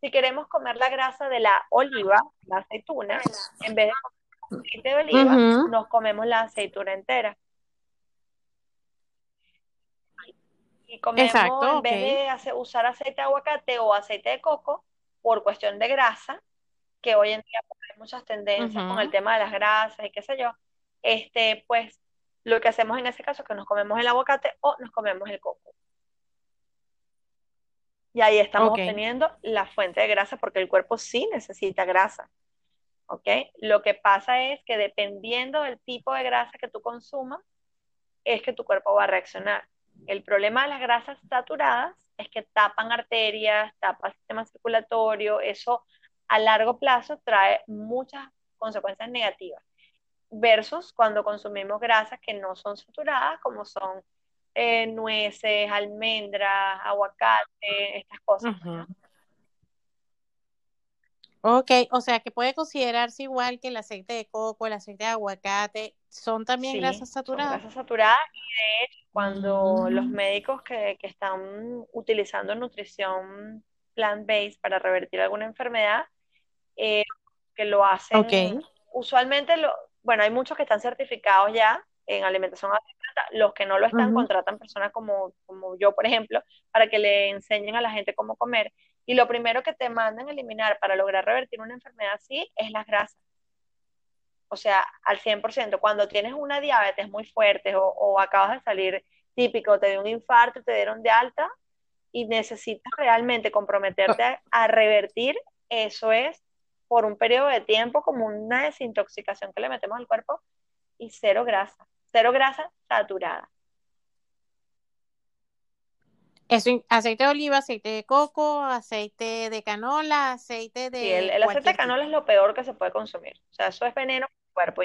si queremos comer la grasa de la oliva, la aceituna, en vez de comer aceite de oliva, nos comemos la aceituna entera. Y comemos, en vez de usar aceite de aguacate o aceite de coco, por cuestión de grasa, que hoy en día pues, hay muchas tendencias con el tema de las grasas y qué sé yo, este, pues lo que hacemos en ese caso es que nos comemos el aguacate o nos comemos el coco. Y ahí estamos obteniendo la fuente de grasa porque el cuerpo sí necesita grasa. ¿Ok? Lo que pasa es que dependiendo del tipo de grasa que tú consumas, es que tu cuerpo va a reaccionar. El problema de las grasas saturadas es que tapan arterias, tapan sistema circulatorio, eso a largo plazo trae muchas consecuencias negativas. Versus cuando consumimos grasas que no son saturadas, como son eh, nueces, almendras, aguacate, estas cosas. Ok, o sea que puede considerarse igual que el aceite de coco, el aceite de aguacate, son también grasas saturadas. Son grasas saturadas y de hecho cuando los mm. médicos que, están utilizando nutrición plant-based para revertir alguna enfermedad, eh, que lo hacen, usualmente, lo, bueno, hay muchos que están certificados ya en alimentación los que no lo están contratan personas como, como yo, por ejemplo, para que le enseñen a la gente cómo comer. Y lo primero que te mandan a eliminar para lograr revertir una enfermedad así es las grasas. O sea, al 100%. Cuando tienes una diabetes muy fuerte o, acabas de salir típico, te dio un infarto, te dieron de alta y necesitas realmente comprometerte a revertir, eso es por un periodo de tiempo como una desintoxicación que le metemos al cuerpo y cero grasa. Cero grasa saturada. Eso, aceite de oliva, aceite de coco, aceite de canola, aceite de... Sí, el, aceite de canola es lo peor que se puede consumir. O sea, eso es veneno para el cuerpo.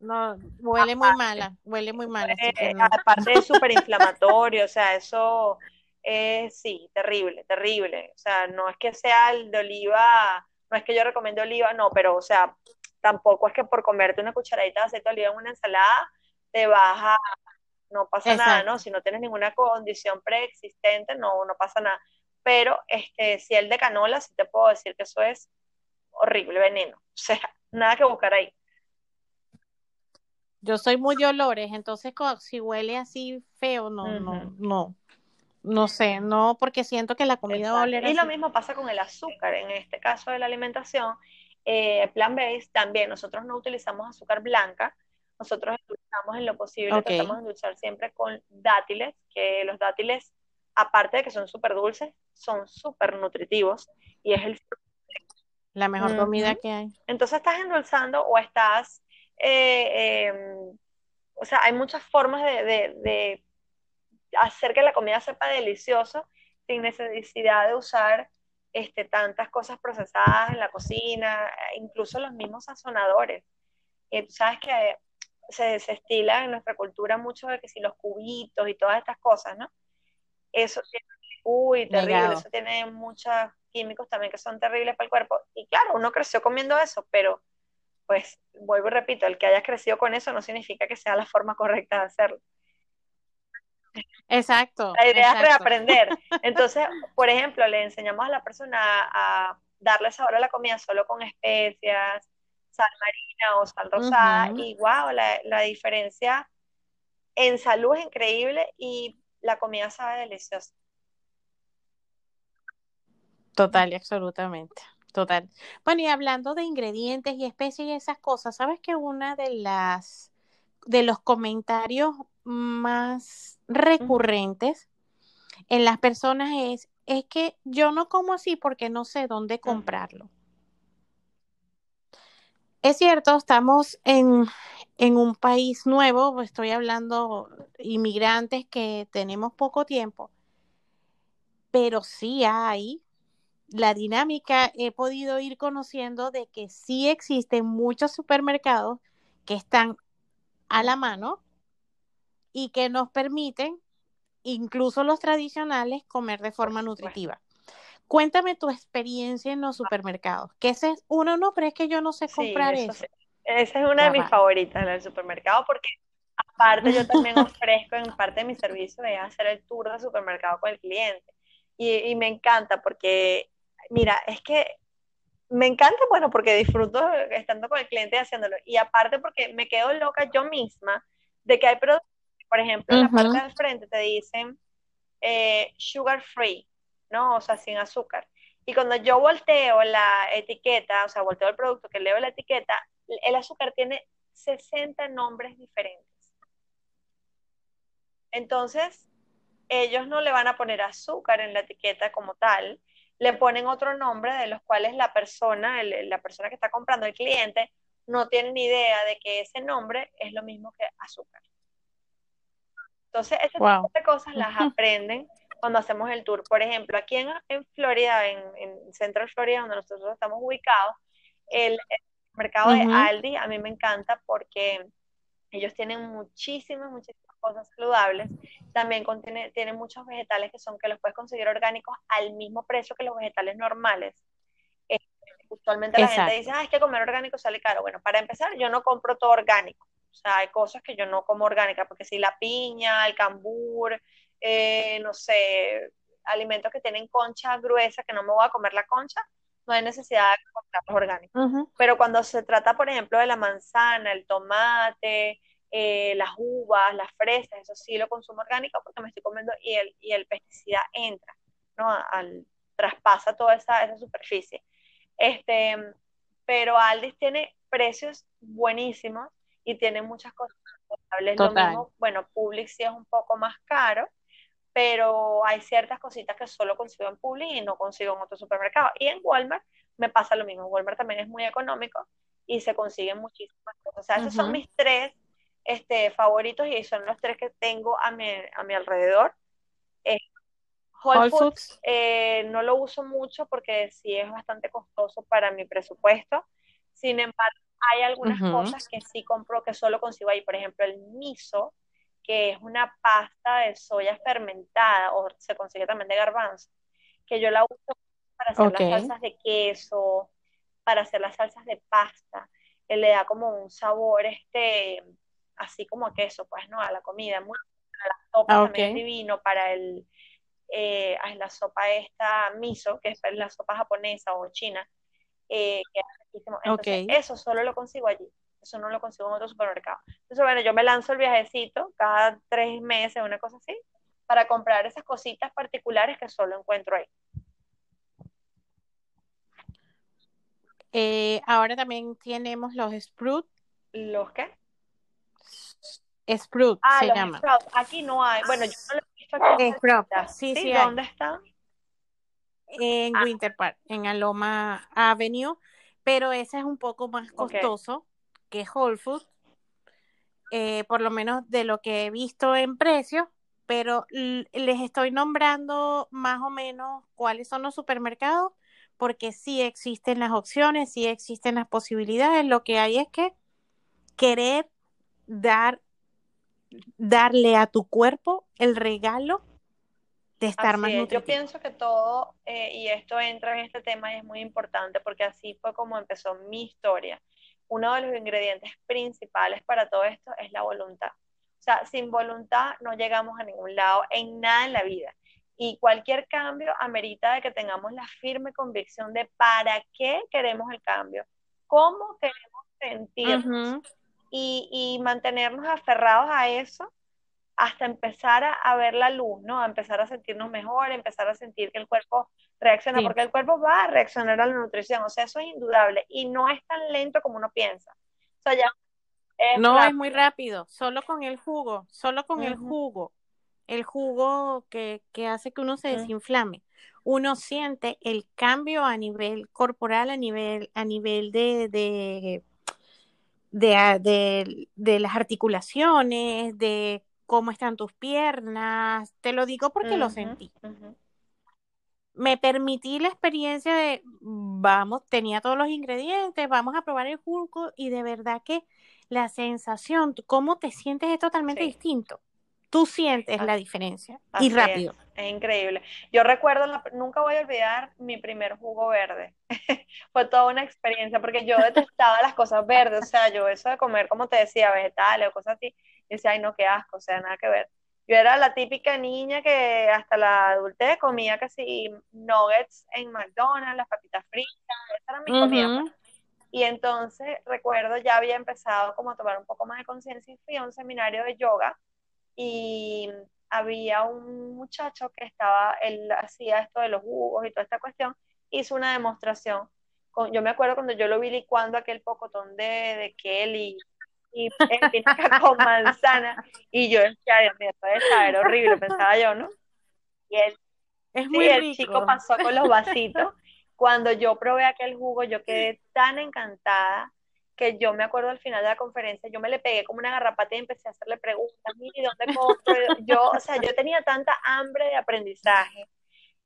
No, huele muy mala, huele muy mala. Eh, aparte es súper inflamatorio, o sea, eso es, sí, terrible, terrible. O sea, no es que sea el de oliva, no es que yo recomiende oliva, no, pero, o sea, tampoco es que por comerte una cucharadita de aceite de oliva en una ensalada te baja, no pasa nada, ¿no? Si no tienes ninguna condición preexistente, no, no pasa nada. Pero este, si el de canola, sí te puedo decir que eso es horrible, veneno. O sea, nada que buscar ahí. Yo soy muy de olores, entonces si huele así feo, no, no, no. No sé, no, porque siento que la comida va a oler Y lo mismo pasa con el azúcar, en este caso de la alimentación, eh, plan based también, nosotros no utilizamos azúcar blanca, nosotros endulzamos en lo posible, tratamos de endulzar siempre con dátiles, que los dátiles, aparte de que son súper dulces, son súper nutritivos y es el... La mejor comida que hay. Entonces estás endulzando o estás... Eh, em, o sea, hay muchas formas de, hacer que la comida sepa delicioso sin necesidad de usar este, tantas cosas procesadas en la cocina, incluso los mismos sazonadores. Y tú sabes que se, estila en nuestra cultura mucho de que si los cubitos y todas estas cosas, ¿no? Eso tiene, uy, terrible, eso tiene muchos químicos también que son terribles para el cuerpo. Y claro, uno creció comiendo eso, pero pues vuelvo y repito, el que haya crecido con eso no significa que sea la forma correcta de hacerlo. Exacto. La idea es reaprender. Entonces, por ejemplo, le enseñamos a la persona a darle sabor a la comida solo con especias, sal marina o sal rosada, y wow, la, diferencia en salud es increíble y la comida sabe deliciosa. Total y absolutamente. Total. Bueno, y hablando de ingredientes y especies y esas cosas, ¿sabes que una de las de los comentarios más recurrentes en las personas es es que yo no como así porque no sé dónde comprarlo. Es cierto, estamos en, un país nuevo, estoy hablando inmigrantes que tenemos poco tiempo, pero sí hay la dinámica, he podido ir conociendo de que sí existen muchos supermercados que están a la mano y que nos permiten, incluso los tradicionales, comer de forma nutritiva. Cuéntame tu experiencia en los supermercados. Que ese es uno, no, pero es que yo no sé comprar eso. Esa es una de mis favoritas, la del supermercado, porque aparte yo también ofrezco en parte de mi servicio de hacer el tour de supermercado con el cliente. Y, me encanta porque, mira, es que me encanta, bueno, porque disfruto estando con el cliente y haciéndolo. Y aparte porque me quedo loca yo misma de que hay productos, por ejemplo, en la parte del frente te dicen eh, sugar free, ¿no? O sea, sin azúcar. Y cuando yo volteo la etiqueta, o sea, volteo el producto que leo la etiqueta, el azúcar tiene 60 nombres diferentes. Entonces, ellos no le van a poner azúcar en la etiqueta como tal, le ponen otro nombre de los cuales la persona, la persona que está comprando, el cliente, no tiene ni idea de que ese nombre es lo mismo que azúcar. Entonces, ese tipo de cosas las aprenden cuando hacemos el tour. Por ejemplo, aquí en, Florida, en, en, Central Florida, donde nosotros estamos ubicados, el, mercado de Aldi a mí me encanta porque ellos tienen muchísimas, muchísimas cosas saludables. También contiene, tienen muchos vegetales que son que los puedes conseguir orgánicos al mismo precio que los vegetales normales. Eh, usualmente la gente dice, ah, es que comer orgánico sale caro. Bueno, para empezar, yo no compro todo orgánico. O sea, hay cosas que yo no como orgánica, porque si la piña, el cambur, eh, no sé, alimentos que tienen concha gruesa, que no me voy a comer la concha, no hay necesidad de comprarlos orgánicos. Pero cuando se trata, por ejemplo, de la manzana, el tomate, eh, las uvas, las fresas, eso sí lo consumo orgánico porque me estoy comiendo y el, y el pesticida entra, ¿no? Al, traspasa toda esa, esa superficie. Este, pero Aldis tiene precios buenísimos y tiene muchas cosas Lo mismo, bueno, Publix sí es un poco más caro, pero hay ciertas cositas que solo consigo en Publix y no consigo en otro supermercado. Y en Walmart me pasa lo mismo. Walmart también es muy económico y se consiguen muchísimas cosas. O sea, esos son mis tres este, favoritos y son los tres que tengo a mi, a mi alrededor. Eh, Whole, Foods, eh, no lo uso mucho porque sí es bastante costoso para mi presupuesto. Sin embargo, hay algunas cosas que sí compro que solo consigo ahí. Por ejemplo, el miso que es una pasta de soya fermentada, o se consigue también de garbanzo, que yo la uso para hacer las salsas de queso, para hacer las salsas de pasta, que le da como un sabor, este, así como a queso, pues, ¿no? A la comida, muy, para la sopa ah, también es divino, para el, eh, la sopa esta miso, que es la sopa japonesa o china, eh, que Entonces, eso solo lo consigo allí. Eso no lo consigo en otro supermercado. Entonces, bueno, yo me lanzo el viajecito cada tres meses, una cosa así, para comprar esas cositas particulares que solo encuentro ahí. Eh, ahora también tenemos los Sprout. ¿Los qué? Sprout ah, se llama. Sprout. Aquí no hay. Bueno, yo no lo he visto aquí. Sprout. Sí, sí, ¿Dónde está? En ah. Winter Park, en Aloma Avenue, pero ese es un poco más costoso que Whole Foods, eh, por lo menos de lo que he visto en precios, pero les estoy nombrando más o menos cuáles son los supermercados, porque sí existen las opciones, sí existen las posibilidades, lo que hay es que querer dar, darle a tu cuerpo el regalo de estar más nutritivo. Yo pienso que todo, eh, y esto entra en este tema y es muy importante, porque así fue como empezó mi historia uno de los ingredientes principales para todo esto es la voluntad. O sea, sin voluntad no llegamos a ningún lado en nada en la vida. Y cualquier cambio amerita de que tengamos la firme convicción de para qué queremos el cambio, cómo queremos sentirnos y, y mantenernos aferrados a eso hasta empezar a, ver la luz, ¿no? A empezar a sentirnos mejor, empezar a sentir que el cuerpo reacciona, porque el cuerpo va a reaccionar a la nutrición, o sea, eso es indudable y no es tan lento como uno piensa. O sea, ya no es muy rápido, solo con el jugo, solo con el jugo, el jugo que, hace que uno se desinflame. Uno siente el cambio a nivel corporal, a nivel, a nivel de, de, de, de las articulaciones, de cómo están tus piernas, te lo digo porque lo sentí. Me permití la experiencia de, vamos, tenía todos los ingredientes, vamos a probar el jugo y de verdad que la sensación, cómo te sientes es totalmente distinto. Tú sientes la diferencia y rápido. Es, increíble. Yo recuerdo, nunca voy a olvidar mi primer jugo verde. Fue toda una experiencia porque yo detestaba las cosas verdes. O sea, yo eso de comer, como te decía, vegetales o cosas así, decía, ay, no, qué asco, o sea, nada que ver. Yo era la típica niña que hasta la adultez comía casi nuggets en McDonald's, las papitas fritas, esa era mi comida. Pues. Y entonces recuerdo ya había empezado como a tomar un poco más de conciencia y fui a un seminario de yoga y había un muchacho que estaba, él hacía esto de los jugos y toda esta cuestión, hizo una demostración. Con, yo me acuerdo cuando yo lo vi licuando aquel pocotón de, de Kelly y espinaca con manzana. Y yo decía, Dios mío, esto debe saber horrible, pensaba yo, ¿no? Y él, Es el rico. chico pasó con los vasitos. Cuando yo probé aquel jugo, yo quedé tan encantada que yo me acuerdo al final de la conferencia, yo me le pegué como una garrapata y empecé a hacerle preguntas, mire, ¿dónde compro? Yo, o sea, yo tenía tanta hambre de aprendizaje,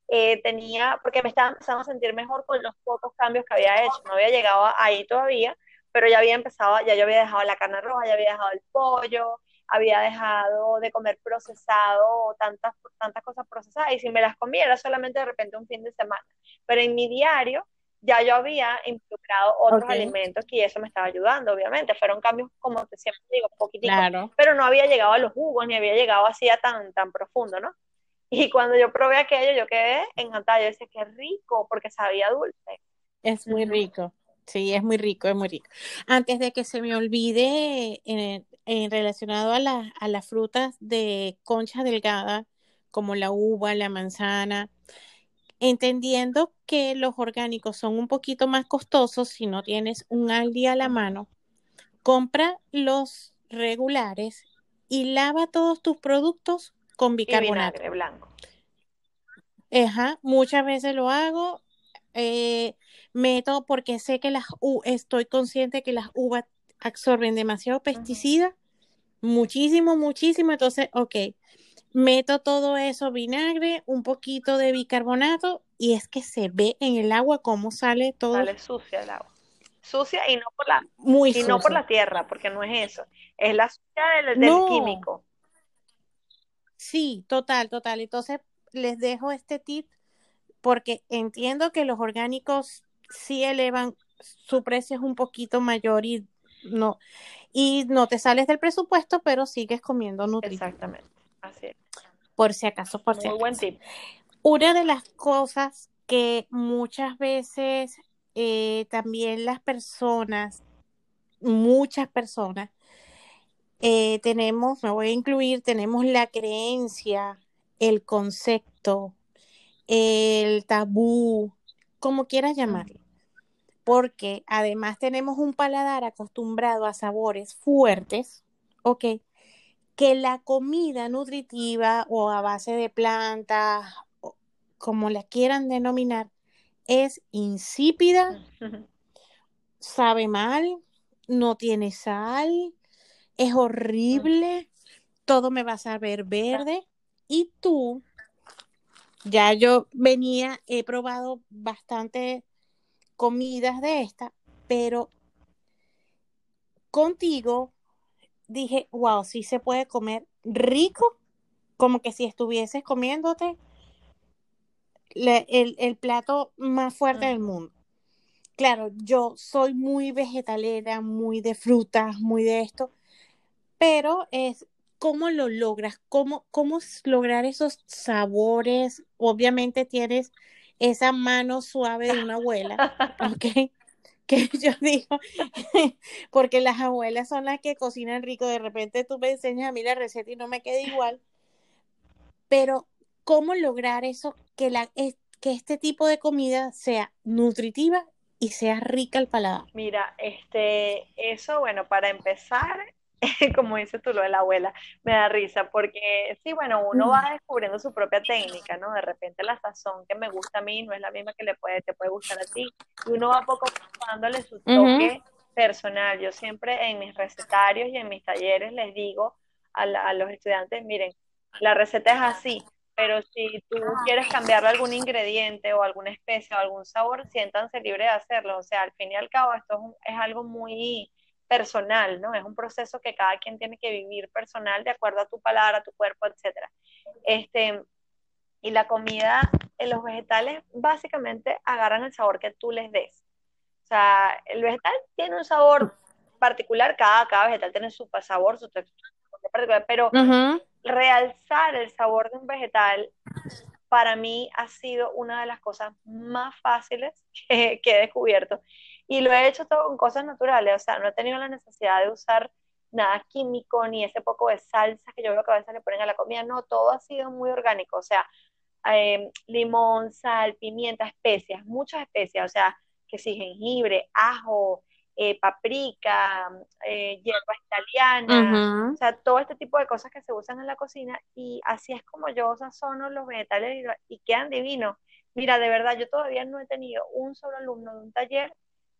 eh, tenía, porque me estaba empezando a sentir mejor con los pocos cambios que había hecho, no había llegado ahí todavía, pero ya había empezado, ya yo había dejado la carne roja, ya había dejado el pollo, había dejado de comer procesado, tantas, tantas cosas procesadas, y si me las comía era solamente de repente un fin de semana, pero en mi diario ya yo había involucrado otros alimentos y eso me estaba ayudando, obviamente. Fueron cambios, como te siempre digo, poquiticos, Claro. pero no había llegado a los jugos, ni había llegado así a tan, tan profundo, ¿no? Y cuando yo probé aquello, yo quedé encantada. Yo decía, qué rico, porque sabía dulce. Es muy rico. Sí, es muy rico, es muy rico. Antes de que se me olvide, en, en relacionado a, la- a las frutas de concha delgada, como la uva, la manzana, entendiendo que los orgánicos son un poquito más costosos si no tienes un Aldi a la mano, compra los regulares y lava todos tus productos con Y bicarbonato. vinagre blanco. Ajá, muchas veces lo hago. Eh, meto porque sé que las u- estoy consciente que las uvas absorben demasiado pesticida, muchísimo, muchísimo. Entonces, ok, meto todo eso, vinagre, un poquito de bicarbonato, y es que se ve en el agua cómo sale todo Sale sucia el agua. Sucia y no por la, muy y no por la tierra, porque no es eso. Es la sucia del, del No. químico. Sí, total, total. Entonces, les dejo este tip porque entiendo que los orgánicos sí elevan, su precio es un poquito mayor y no, y no te sales del presupuesto, pero sigues comiendo nutritivo, Exactamente. Así es. por si acaso, por si Muy buen acaso. tip. Una de las cosas que muchas veces eh, también las personas, muchas personas, eh, tenemos, me voy a incluir, tenemos la creencia, el concepto, el tabú, como quieras llamarlo, porque además tenemos un paladar acostumbrado a sabores fuertes, ¿ok? Que la comida nutritiva o a base de plantas, como la quieran denominar, es insípida, sabe mal, no tiene sal, es horrible, todo me va a saber verde. Y tú, ya yo venía, he probado bastante comidas de esta, pero contigo dije, wow, sí se puede comer rico, como que si estuvieses comiéndote el, el plato más fuerte del mundo. Claro, yo soy muy vegetalera, muy de frutas, muy de esto, pero es cómo lo logras, cómo, cómo lograr esos sabores. Obviamente tienes esa mano suave de una abuela, ¿ok? Que yo digo, porque las abuelas son las que cocinan rico. De repente tú me enseñas a mí la receta y no me queda igual. Pero, ¿cómo lograr eso? Que, la, que este tipo de comida sea nutritiva y sea rica al paladar. Mira, este, eso, bueno, para empezar, como dices tú, lo de la abuela, me da risa, porque sí, bueno, uno va descubriendo su propia técnica, ¿no? De repente la sazón que me gusta a mí no es la misma que le puede, te puede gustar a ti, y uno va poco dándole su toque personal. Yo siempre en mis recetarios y en mis talleres les digo a, la- a los estudiantes, miren, la receta es así, pero si tú quieres cambiarle algún ingrediente o alguna especie o algún sabor, siéntanse libres de hacerlo. O sea, al fin y al cabo, esto es, un- es algo muy personal, ¿no? Es un proceso que cada quien tiene que vivir personal de acuerdo a tu palabra, a tu cuerpo, etcétera. Este, y la comida, eh, los vegetales básicamente agarran el sabor que tú les des. O sea, el vegetal tiene un sabor particular, cada, cada vegetal tiene su sabor, su textura particular, pero realzar el sabor de un vegetal para mí ha sido una de las cosas más fáciles que, que he descubierto. Y lo he hecho todo con cosas naturales, o sea, no he tenido la necesidad de usar nada químico, ni ese poco de salsa que yo veo que a veces le ponen a la comida, no, todo ha sido muy orgánico, o sea, eh, limón, sal, pimienta, especias, muchas especias, o sea, que si jengibre, ajo, eh, paprika, eh, hierbas italianas, o sea, todo este tipo de cosas que se usan en la cocina y así es como yo sazono los vegetales y, quedan divinos. Mira, de verdad, yo todavía no he tenido un solo alumno de un taller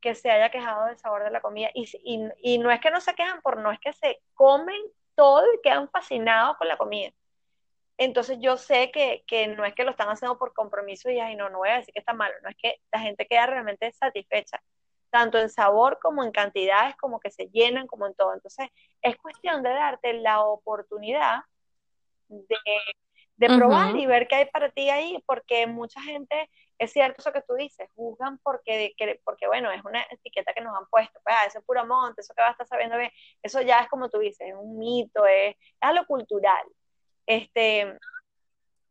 que se haya quejado del sabor de la comida y, y, y no es que no se quejan por no es que se comen todo y quedan fascinados con la comida. Entonces yo sé que, que, no es que lo están haciendo por compromiso y ay, no, no voy a decir que está malo, no es que la gente queda realmente satisfecha, tanto en sabor como en cantidades, como que se llenan, como en todo. Entonces es cuestión de darte la oportunidad de, de probar y ver qué hay para ti ahí, porque mucha gente, es cierto eso que tú dices, juzgan porque, porque bueno, es una etiqueta que nos han puesto, pues, ah, eso es puro monte, eso que va a estar sabiendo bien, eso ya es como tú dices, es un mito, es, es algo cultural este...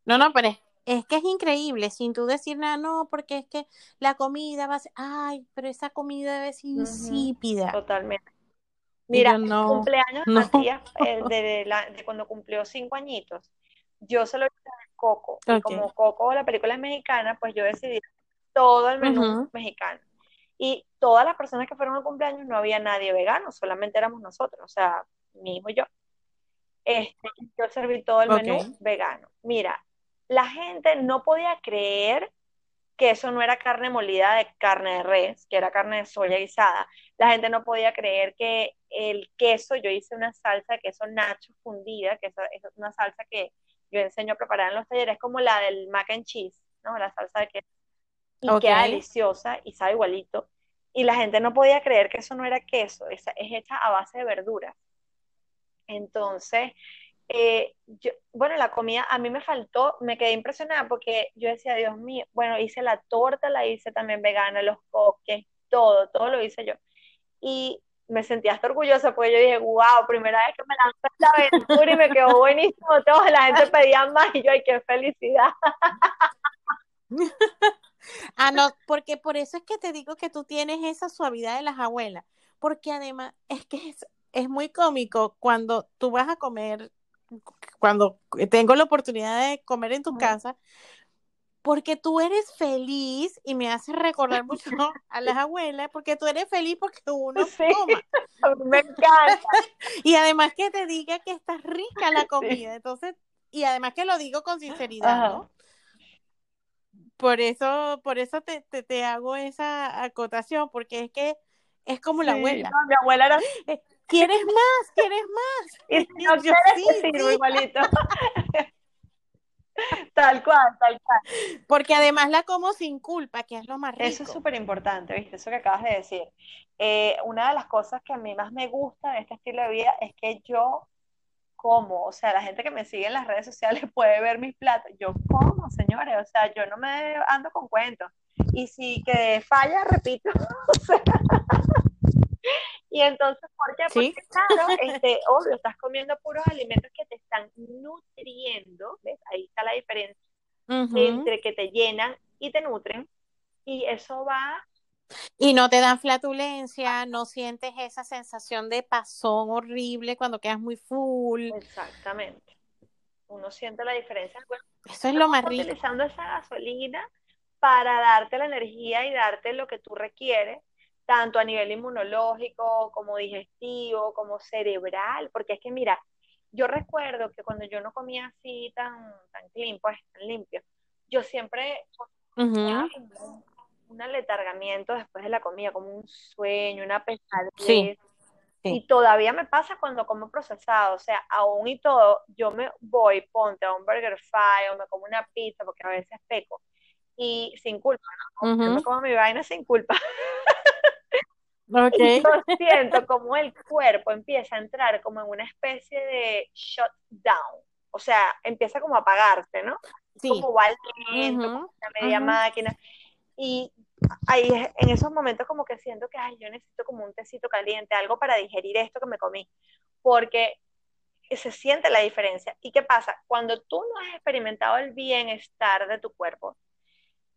No, no, pero es, que es increíble, sin tú decir nada, no, porque es que la comida va a ser, ay, pero esa comida es insípida. Totalmente. Mira, no, cumpleaños Matías, de, cuando cumplió cinco añitos, yo se lo hice a Coco. Y como Coco, la película es mexicana, pues yo decidí todo el menú mexicano. Y todas las personas que fueron al cumpleaños no había nadie vegano, solamente éramos nosotros, o sea, mi hijo y yo. Este, yo serví todo el menú vegano. Mira, la gente no podía creer que eso no era carne molida de carne de res, que era carne de soya guisada. La gente no podía creer que el queso, yo hice una salsa de queso nacho fundida, que es una salsa que yo enseño a preparar en los talleres, como la del mac and cheese, ¿no? La salsa de queso. Y queda deliciosa y sabe igualito. Y la gente no podía creer que eso no era queso, es, es hecha a base de verduras. Entonces, eh, yo, bueno, la comida a mí me faltó, me quedé impresionada porque yo decía, Dios mío, bueno, hice la torta, la hice también vegana, los coques, todo, todo lo hice yo. Y me sentía hasta orgullosa porque yo dije, wow, primera vez que me lancé esta aventura y me quedó buenísimo, toda la gente pedía más y yo, ay, qué felicidad. ah, no, porque por eso es que te digo que tú tienes esa suavidad de las abuelas, porque además es que es, es muy cómico cuando tú vas a comer, cuando tengo la oportunidad de comer en tu casa, porque tú eres feliz y me haces recordar mucho a las abuelas, porque tú eres feliz porque uno toma. Me encanta. y además que te diga que está rica la comida, entonces, y además que lo digo con sinceridad, ¿no? Por eso, por eso te, te, hago esa acotación, porque es que es como la abuela. mi abuela era eh, ¿Quieres más? ¿Quieres más? Y si no quieres, sí, sí. igualito. tal cual, tal cual. Porque además la como sin culpa, que es lo más rico. Eso es súper importante, ¿viste? Eso que acabas de decir. Eh, una de las cosas que a mí más me gusta de este estilo de vida es que yo como, o sea, la gente que me sigue en las redes sociales puede ver mis platos. Yo como, señores, o sea, yo no me ando con cuentos. Y si que falla, repito. O sea, y entonces, ¿por qué? Porque claro, este, obvio, estás comiendo puros alimentos que te están nutriendo, ¿ves? Ahí está la diferencia entre que te llenan y te nutren, y eso va... Y no te dan flatulencia, no sientes esa sensación de pasón horrible cuando quedas muy full. Exactamente. Uno siente la diferencia. eso es lo más rico. Utilizando esa gasolina para darte la energía y darte lo que tú requieres tanto a nivel inmunológico como digestivo, como cerebral, porque es que mira, yo recuerdo que cuando yo no comía así tan, tan clean, pues tan limpio, yo siempre tenía un, aletargamiento después de la comida, como un sueño, una pesadez. Y todavía me pasa cuando como procesado, o sea, aún y todo, yo me voy, ponte a un burger fry o me como una pizza, porque a veces peco, y sin culpa, ¿no? Yo me como mi vaina sin culpa. Okay. yo siento como el cuerpo empieza a entrar como en una especie de shutdown. O sea, empieza como a apagarse, ¿no? Como va lento, como una media máquina. Y ahí en esos momentos como que siento que ay, yo necesito como un tecito caliente, algo para digerir esto que me comí. Porque se siente la diferencia. ¿Y qué pasa? Cuando tú no has experimentado el bienestar de tu cuerpo,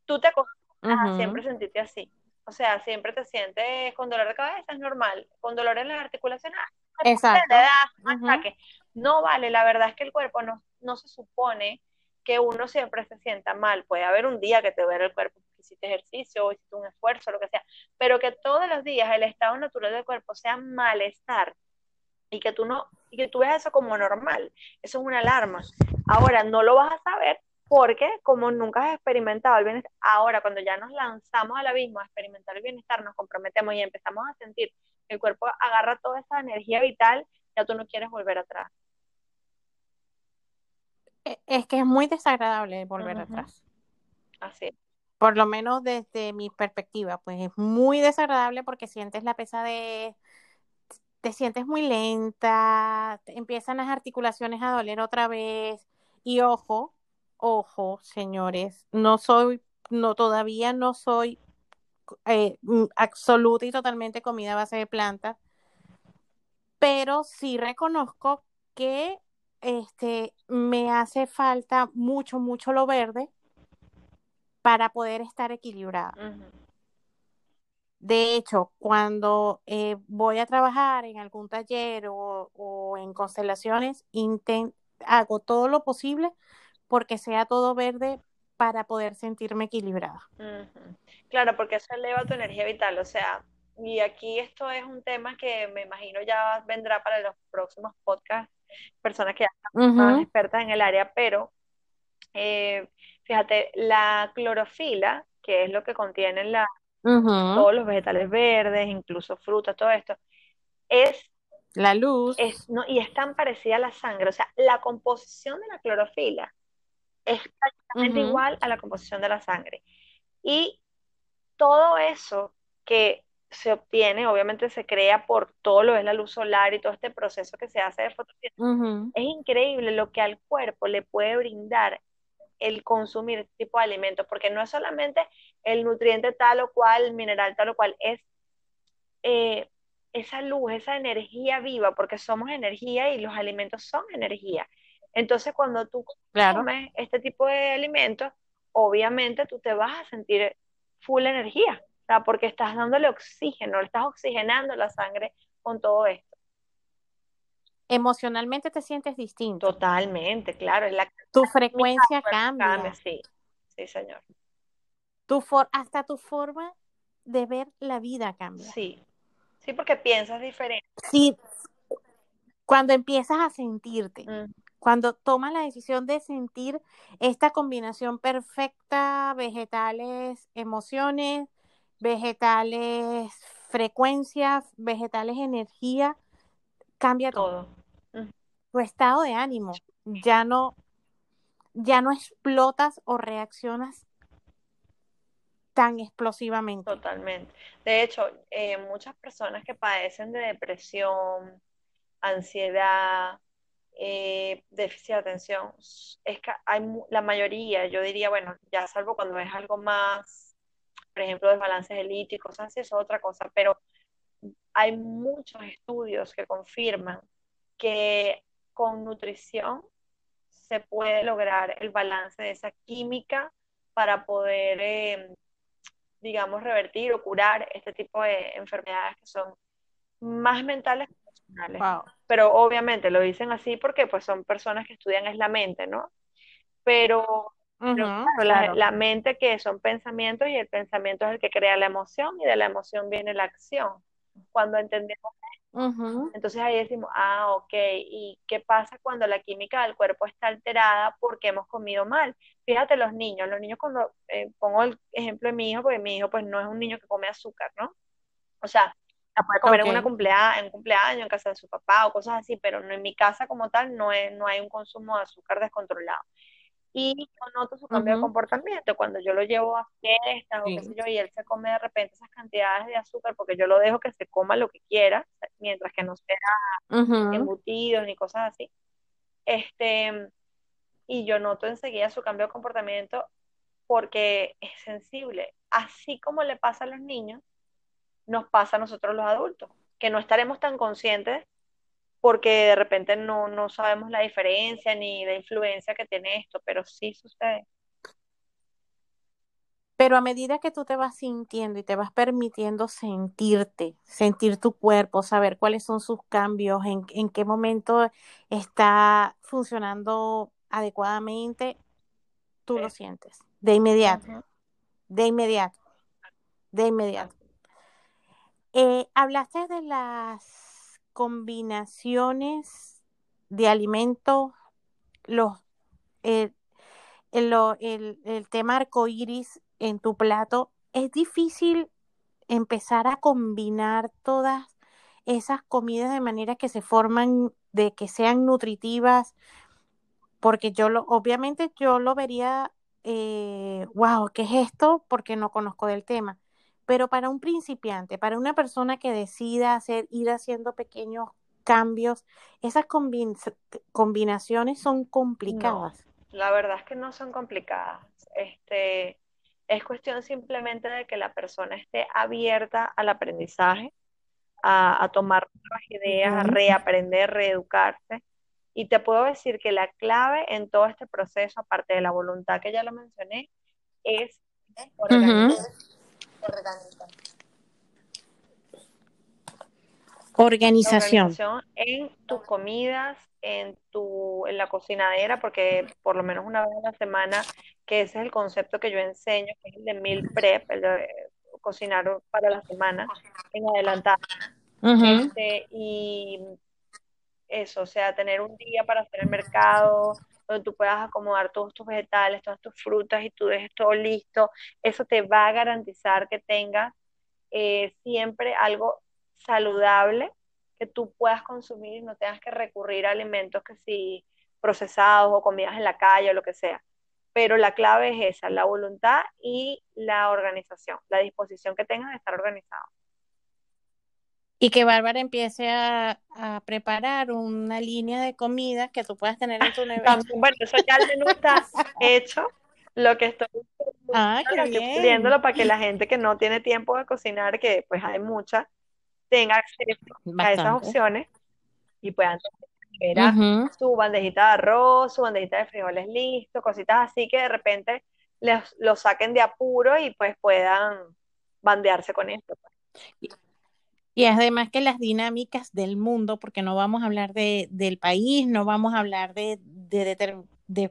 tú te acostumbras a siempre sentirte así. O sea, siempre te sientes con dolor de cabeza, es normal. Con dolor en las articulaciones, ah, Exacto. No vale, la verdad es que el cuerpo no, no se supone que uno siempre se sienta mal. Puede haber un día que te duele el cuerpo, porque hiciste ejercicio o hiciste un esfuerzo, lo que sea, pero que todos los días el estado natural del cuerpo sea malestar y que tú no, y que tú veas eso como normal, eso es una alarma. Ahora no lo vas a saber porque como nunca has experimentado el bienestar, ahora cuando ya nos lanzamos al abismo a experimentar el bienestar, nos comprometemos y empezamos a sentir que el cuerpo agarra toda esa energía vital, ya tú no quieres volver atrás. E, es que es muy desagradable volver atrás. Así. Por lo menos desde mi perspectiva, pues es muy desagradable porque sientes la pesadez, te sientes muy lenta, empiezan las articulaciones a doler otra vez y ojo, ojo, señores, no soy, no, todavía no soy eh, mm, absoluta y totalmente comida a base de plantas, pero sí reconozco que este, me hace falta mucho, mucho lo verde para poder estar equilibrada. De hecho, cuando eh, voy a trabajar en algún taller o, en constelaciones, hago todo lo posible porque sea todo verde para poder sentirme equilibrada. Claro, porque eso eleva tu energía vital, o sea, y aquí esto es un tema que me imagino ya vendrá para los próximos podcasts, personas que ya están expertas en el área, pero eh, fíjate, la clorofila, que es lo que contienen la, todos los vegetales verdes, incluso frutas, todo esto, es la luz. Es, no, y es tan parecida a la sangre, o sea, la composición de la clorofila es prácticamente igual a la composición de la sangre. Y todo eso que se obtiene, obviamente se crea por todo lo que es la luz solar y todo este proceso que se hace de fotosíntesis. Es increíble lo que al cuerpo le puede brindar el consumir este tipo de alimentos, porque no es solamente el nutriente tal o cual, el mineral tal o cual, es eh, esa luz, esa energía viva, porque somos energía y los alimentos son energía. Entonces, cuando tú comes este tipo de alimentos, obviamente tú te vas a sentir full energía, o sea, porque estás dándole oxígeno, le estás oxigenando la sangre con todo esto. Emocionalmente te sientes distinto. Totalmente, claro. Es la, tu frecuencia cambia. Sí, sí, señor. Tu hasta tu forma de ver la vida cambia. Sí, sí, porque piensas diferente. Sí, cuando empiezas a sentirte. Mm. Cuando tomas la decisión de sentir esta combinación perfecta, vegetales, emociones, vegetales, frecuencias, vegetales, energía, cambia todo. Tu estado de ánimo, ya no, ya no explotas o reaccionas tan explosivamente. Totalmente. De hecho, eh, muchas personas que padecen de depresión, ansiedad, eh, déficit de atención, es que hay la mayoría, yo diría, bueno, ya salvo cuando es algo más, por ejemplo, desbalances cosas así, es otra cosa, pero hay muchos estudios que confirman que con nutrición se puede lograr el balance de esa química para poder, em, digamos, revertir o curar este tipo de enfermedades que son más mentales Pero obviamente lo dicen así porque pues son personas que estudian es la mente, ¿no? Pero, La, mente que son pensamientos y el pensamiento es el que crea la emoción y de la emoción viene la acción. Cuando entendemos entonces ahí decimos, ah, ok, ¿y qué pasa cuando la química del cuerpo está alterada porque hemos comido mal? Fíjate los niños, los niños cuando, eh, pongo el ejemplo de mi hijo, porque mi hijo pues no es un niño que come azúcar, ¿no? O sea, la puede comer en, una cumpleaños, en un cumpleaños, en casa de su papá o cosas así, pero no en mi casa como tal no, es, no hay un consumo de azúcar descontrolado. Y yo noto su cambio de comportamiento. Cuando yo lo llevo a fiestas o qué sé yo y él se come de repente esas cantidades de azúcar porque yo lo dejo que se coma lo que quiera mientras que no sea embutidos ni cosas así este y yo noto enseguida su cambio de comportamiento porque es sensible. Así como le pasa a los niños nos pasa a nosotros los adultos que no estaremos tan conscientes porque de repente no, no sabemos la diferencia ni la influencia que tiene esto, pero sí sucede. Pero a medida que tú te vas sintiendo y te vas permitiendo sentirte, sentir tu cuerpo, saber cuáles son sus cambios, en, en qué momento está funcionando adecuadamente, tú lo sientes de inmediato. de inmediato, de inmediato. Eh, hablaste de las combinaciones de alimentos, los, el, el, el tema arcoíris en tu plato. Es difícil empezar a combinar todas esas comidas de manera que se forman, de que sean nutritivas, porque yo lo, obviamente yo lo vería, eh, wow, ¿qué es esto? Porque no conozco del tema. Pero para un principiante, para una persona que decida hacer, ir haciendo pequeños cambios, esas combinaciones son complicadas. la verdad es que no son complicadas. Este, es cuestión simplemente de que la persona esté abierta al aprendizaje, a, tomar nuevas ideas, a reaprender, reeducarse. Y te puedo decir que la clave en todo este proceso, aparte de la voluntad que ya lo mencioné, es organizar. Organización. en tus comidas, en tu, en la cocinadera, porque por lo menos una vez a la semana, que ese es el concepto que yo enseño, que es el de meal prep, el de cocinar para la semana en adelantado. Este, y eso, o sea, tener un día para hacer el mercado, donde tú puedas acomodar todos tus vegetales, todas tus frutas y tú dejes todo listo, eso te va a garantizar que tengas eh, siempre algo saludable que tú puedas consumir y no tengas que recurrir a alimentos que sí procesados o comidas en la calle o lo que sea. Pero la clave es esa, la voluntad y la organización, la disposición que tengas de estar organizado. Y que Bárbara empiece a, preparar una línea de comida que tú puedas tener en tu nevera. bueno, eso ya el menú está hecho. Lo que estoy ah, para que la gente que no tiene tiempo de cocinar, que pues hay muchas, tenga acceso a esas opciones y puedan tener su bandejita de arroz, su bandejita de frijoles listo, cositas así que de repente les, lo saquen de apuro y pues puedan bandearse con esto. Pues. Y además que las dinámicas del mundo, porque no vamos a hablar de, del país, no vamos a hablar de, de,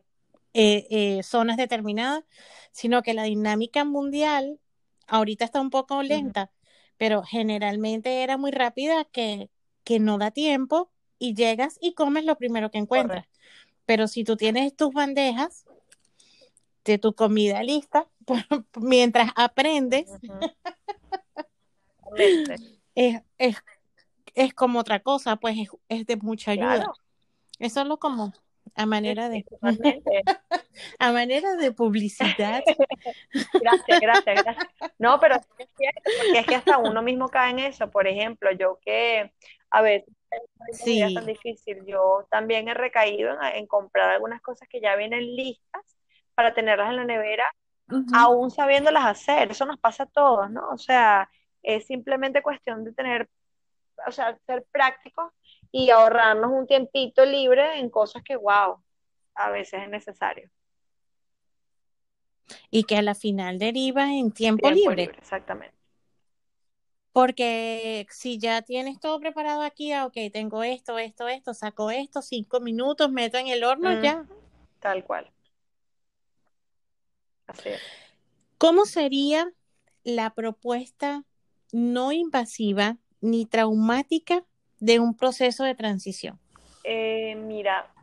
eh, eh, zonas determinadas, sino que la dinámica mundial ahorita está un poco lenta, pero generalmente era muy rápida que, que no da tiempo y llegas y comes lo primero que encuentras. Pero si tú tienes tus bandejas de tu comida lista, mientras aprendes, es, es, es como otra cosa, pues es, de mucha ayuda. Es solo como a manera de a manera de publicidad. gracias, gracias, gracias. No, pero es es que hasta uno mismo cae en eso. Por ejemplo, yo que a ver, sí. es tan difícil. Yo también he recaído en, comprar algunas cosas que ya vienen listas para tenerlas en la nevera, aún sabiéndolas hacer. Eso nos pasa a todos, ¿no? O sea, es simplemente cuestión de tener, o sea, ser prácticos y ahorrarnos un tiempito libre en cosas que, wow, a veces es necesario. Y que a la final deriva en tiempo, libre. Exactamente. Porque si ya tienes todo preparado aquí, ah, ok, tengo esto, esto, esto, saco esto, cinco minutos, meto en el horno, ya. Tal cual. Así es. ¿Cómo sería la propuesta no invasiva ni traumática de un proceso de transición? Eh, mira,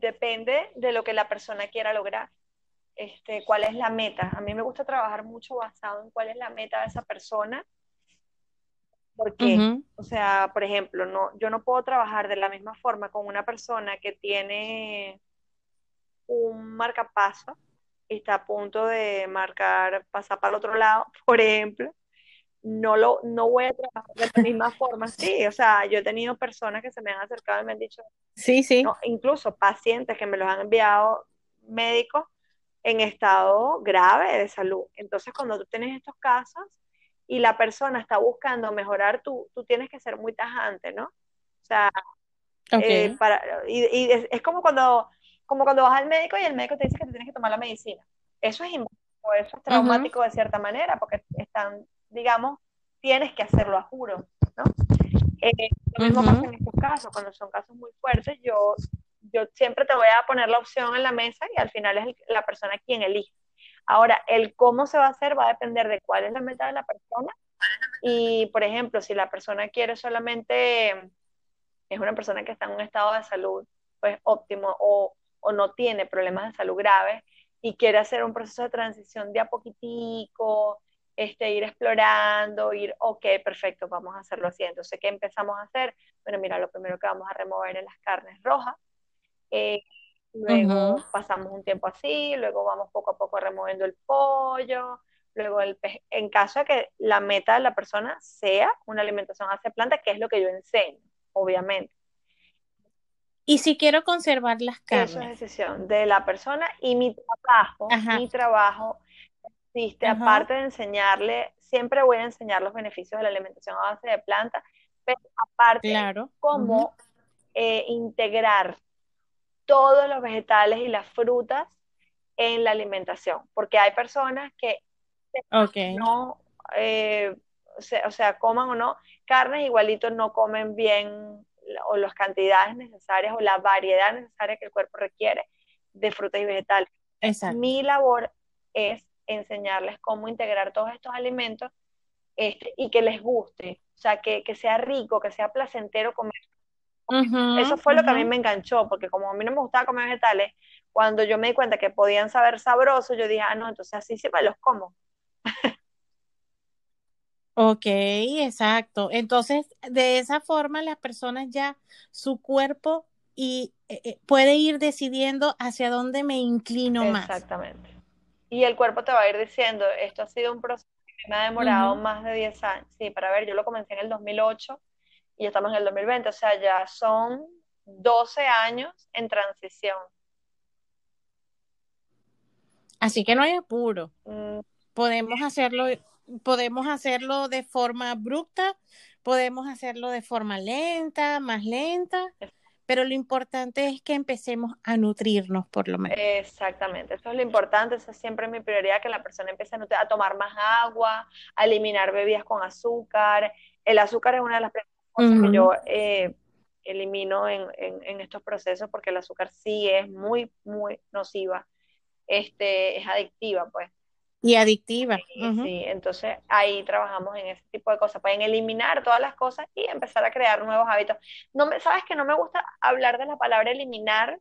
depende de lo que la persona quiera lograr. Este, cuál es la meta. A mí me gusta trabajar mucho basado en cuál es la meta de esa persona. Porque, o sea, por ejemplo, no, yo no puedo trabajar de la misma forma con una persona que tiene un marcapaso y está a punto de marcar, pasar para el otro lado, por ejemplo, no lo no voy a trabajar de la misma forma. Sí, o sea, yo he tenido personas que se me han acercado y me han dicho, sí, sí. incluso pacientes que me los han enviado médicos en estado grave de salud. Entonces, cuando tú tienes estos casos y la persona está buscando mejorar, tú, tú tienes que ser muy tajante, ¿no? O sea, eh, para, y, es, como cuando como cuando vas al médico y el médico te dice que te tienes que tomar la medicina. Eso es eso es traumático de cierta manera, porque están digamos, tienes que hacerlo a juro, ¿no? Eh, lo mismo pasa en estos casos, cuando son casos muy fuertes, yo, yo siempre te voy a poner la opción en la mesa y al final es la persona quien elige. Ahora, el cómo se va a hacer va a depender de cuál es la meta de la persona. Y, por ejemplo, si la persona quiere solamente, es una persona que está en un estado de salud pues óptimo o, o no tiene problemas de salud graves y quiere hacer un proceso de transición de a poquitico, este, ir explorando, ir, ok, perfecto, vamos a hacerlo así. Entonces, ¿qué empezamos a hacer? Bueno, mira, lo primero que vamos a remover es las carnes rojas. Eh, luego pasamos un tiempo así, luego vamos poco a poco removiendo el pollo, luego el en caso de que la meta de la persona sea una alimentación hacia planta, que es lo que yo enseño, obviamente. Y si quiero conservar las carnes. Eso es decisión de la persona y mi trabajo, mi trabajo aparte de enseñarle, siempre voy a enseñar los beneficios de la alimentación a base de planta, pero aparte, claro. cómo eh, integrar todos los vegetales y las frutas en la alimentación, porque hay personas que no, eh, o, sea, coman o no, carnes igualitos no comen bien o las cantidades necesarias o la variedad necesaria que el cuerpo requiere de frutas y vegetales. Mi labor es enseñarles cómo integrar todos estos alimentos este, y que les guste, o sea, que, sea rico, que sea placentero comer. Eso fue lo que a mí me enganchó, porque como a mí no me gustaba comer vegetales, cuando yo me di cuenta que podían saber sabroso, yo dije, ah, no, entonces así sí me los como. Ok, exacto. Entonces, de esa forma, las personas ya, su cuerpo y eh, eh, puede ir decidiendo hacia dónde me inclino más. Exactamente. Y el cuerpo te va a ir diciendo, esto ha sido un proceso que me ha demorado más de 10 años. Sí, para ver, yo lo comencé en el 2008 y ya estamos en el 2020, o sea, ya son 12 años en transición. Así que no hay apuro. Mm. Podemos hacerlo podemos hacerlo de forma abrupta, podemos hacerlo de forma lenta, más lenta, pero lo importante es que empecemos a nutrirnos por lo menos. Exactamente, eso es lo importante, esa es siempre mi prioridad, que la persona empiece a, tomar más agua, a eliminar bebidas con azúcar. El azúcar es una de las cosas que yo eh, elimino en, en, estos procesos porque el azúcar sí es muy, muy nociva, este, es adictiva, pues. Y adictiva. Sí, entonces ahí trabajamos en ese tipo de cosas, pueden eliminar todas las cosas y empezar a crear nuevos hábitos. No me, sabes que no me gusta hablar de la palabra eliminar,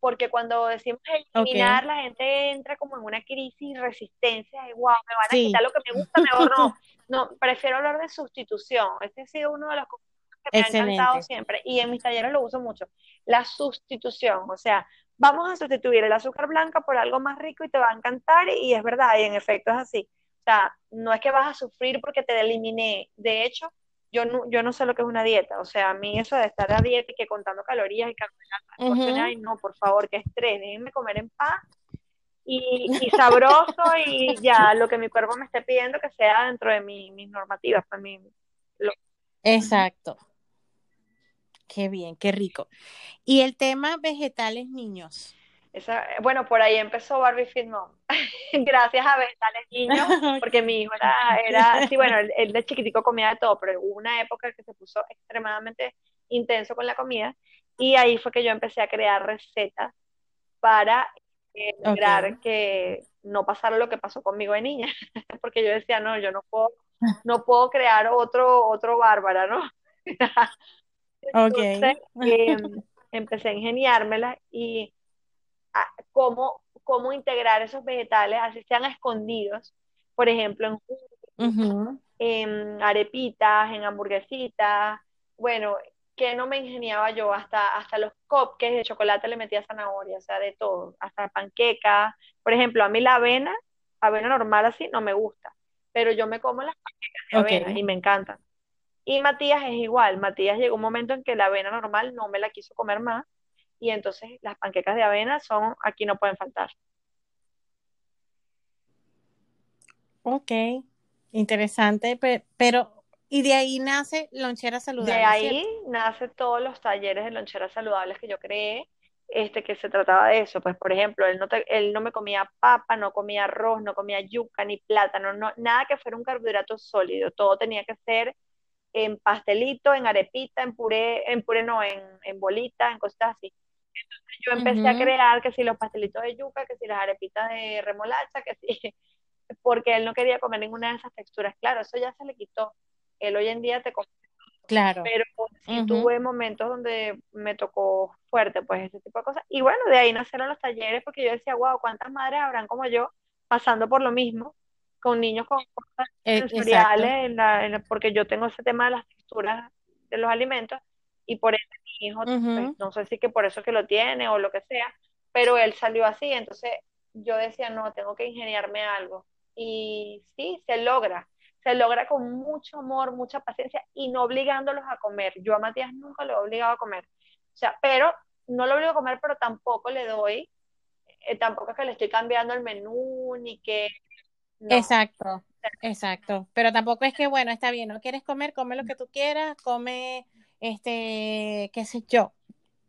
porque cuando decimos eliminar, la gente entra como en una crisis y resistencia, y wow, me van a quitar lo que me gusta, mejor no. No, prefiero hablar de sustitución. Este ha sido uno de los cosas que me ha encantado siempre, y en mis talleres lo uso mucho. La sustitución, o sea, vamos a sustituir el azúcar blanca por algo más rico y te va a encantar y es verdad, y en efecto es así. O sea, no es que vas a sufrir porque te eliminé. De hecho, yo no, yo no sé lo que es una dieta. O sea, a mí eso de estar a dieta y que contando calorías y calorías, ay no, por favor, qué estrés, déjenme comer en paz y, y, sabroso y ya lo que mi cuerpo me esté pidiendo que sea dentro de mi, mis normativas. Pues, mi, Exacto. Qué bien, qué rico. ¿Y el tema vegetales niños? bueno, por ahí empezó Barbie Fit Mom. Gracias a vegetales niños, porque mi hijo era, sí, bueno, él, de chiquitico comía de todo, pero hubo una época que se puso extremadamente intenso con la comida y ahí fue que yo empecé a crear recetas para eh, lograr que no pasara lo que pasó conmigo de niña, porque yo decía, no, yo no puedo, no puedo crear otro, otro bárbara, ¿no? Entonces, em, empecé a ingeniármela y a, ah, cómo, cómo integrar esos vegetales, así sean escondidos, por ejemplo, en, arepitas, en hamburguesitas, bueno, que no me ingeniaba yo, hasta, hasta los cupcakes de chocolate le metía zanahoria, o sea, de todo, hasta panquecas, por ejemplo, a mí la avena, avena normal así, no me gusta, pero yo me como las panquecas de avena y me encantan. Y Matías es igual, Matías llegó un momento en que la avena normal no me la quiso comer más y entonces las panquecas de avena son, aquí no pueden faltar. Ok, interesante, pero y de ahí nace Lonchera Saludable. De ahí nace todos los talleres de Lonchera Saludables que yo creé, este, que se trataba de eso. Pues, por ejemplo, él no, él no me comía papa, no comía arroz, no comía yuca, ni plátano, no, nada que fuera un carbohidrato sólido. Todo tenía que ser en pastelito, en arepita, en puré, en puré no, en, en bolita, en cosas así. Entonces yo empecé a crear que si los pastelitos de yuca, que si las arepitas de remolacha, que si, porque él no quería comer ninguna de esas texturas. Claro, eso ya se le quitó. Él hoy en día te come. Claro. Pero sí tuve momentos donde me tocó fuerte, pues ese tipo de cosas. Y bueno, de ahí nacieron los talleres, porque yo decía, wow, ¿cuántas madres habrán como yo pasando por lo mismo? Con niños con cosas e, sensoriales, porque yo tengo ese tema de las texturas de los alimentos y por eso mi hijo, pues, no sé si que por eso que lo tiene o lo que sea, pero él salió así, entonces yo decía, no, tengo que ingeniarme algo. Y sí, se logra, se logra con mucho amor, mucha paciencia y no obligándolos a comer. Yo a Matías nunca lo he obligado a comer. O sea, pero no lo obligo a comer, pero tampoco le doy, eh, tampoco es que le estoy cambiando el menú, ni que Exacto, exacto. Pero tampoco es que, bueno, está bien, no quieres comer, come lo que tú quieras, come, este, qué sé yo,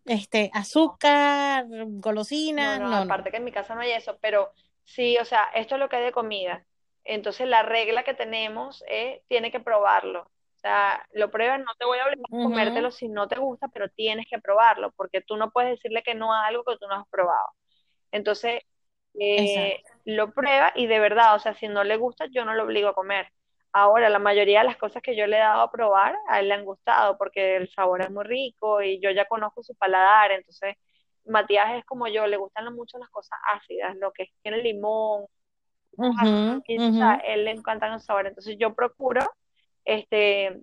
este, azúcar, golosinas. No, no, aparte que en mi casa no hay eso, pero sí, o sea, esto es lo que hay de comida. Entonces la regla que tenemos es, tiene que probarlo. O sea, lo pruebas, no te voy a obligar a comértelo si no te gusta, pero tienes que probarlo, porque tú no puedes decirle que no a algo que tú no has probado. Entonces, eh, lo prueba y de verdad, o sea, si no le gusta, yo no lo obligo a comer. Ahora, la mayoría de las cosas que yo le he dado a probar, a él le han gustado porque el sabor es muy rico y yo ya conozco su paladar, entonces Matías es como yo, le gustan mucho las cosas ácidas, lo que tiene limón, a él le encantan los sabores, entonces yo procuro, este,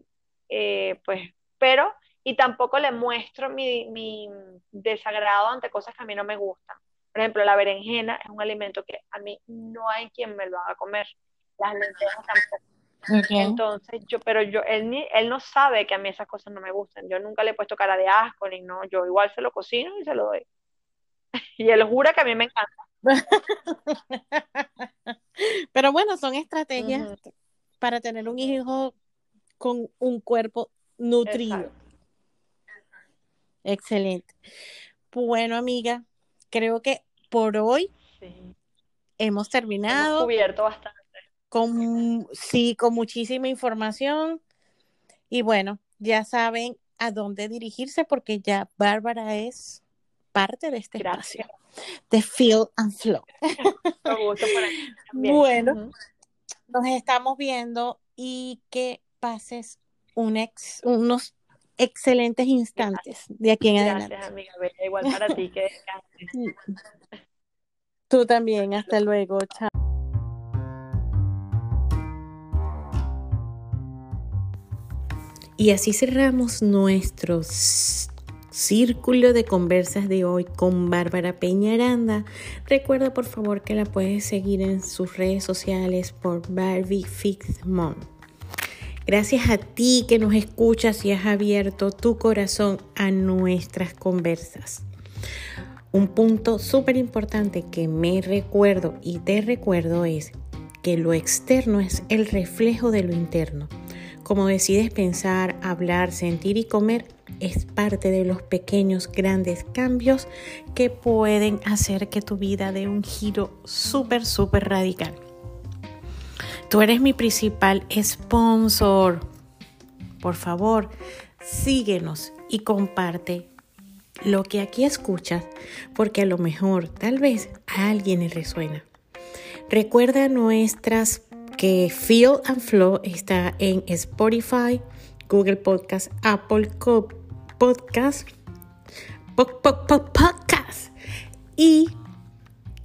eh, pues, pero, y tampoco le muestro mi, mi desagrado ante cosas que a mí no me gustan. Por ejemplo, la berenjena es un alimento que a mí no hay quien me lo haga comer. Las lentejas tampoco. Entonces, yo, pero yo, él, él no sabe que a mí esas cosas no me gustan. Yo nunca le he puesto cara de asco, ni no. Yo igual se lo cocino y se lo doy. y él jura que a mí me encanta. pero bueno, son estrategias para tener un hijo con un cuerpo nutrido. Excelente. Bueno, amiga, creo que por hoy hemos terminado. Hemos cubierto bastante. Con, sí, con muchísima información. Y bueno, ya saben a dónde dirigirse porque ya Bárbara es parte de este espacio de Feel and Flow. bueno, nos estamos viendo y que pases un ex, unos excelentes instantes de aquí en adelante. Gracias, amiga. Igual para ti que Tú también, hasta luego. Chao. Y así cerramos nuestro círculo de conversas de hoy con Bárbara Peñaranda. Recuerda por favor que la puedes seguir en sus redes sociales por Barbie Fix Mom. Gracias a ti que nos escuchas y has abierto tu corazón a nuestras conversas. Un punto súper importante que me recuerdo y te recuerdo es que lo externo es el reflejo de lo interno. Como decides pensar, hablar, sentir y comer es parte de los pequeños, grandes cambios que pueden hacer que tu vida dé un giro súper, súper radical. Tú eres mi principal sponsor. Por favor, síguenos y comparte lo que aquí escuchas, porque a lo mejor tal vez a alguien le resuena. Recuerda nuestras que Feel and Flow está en Spotify, Google Podcast, Apple Podcast, Podcast y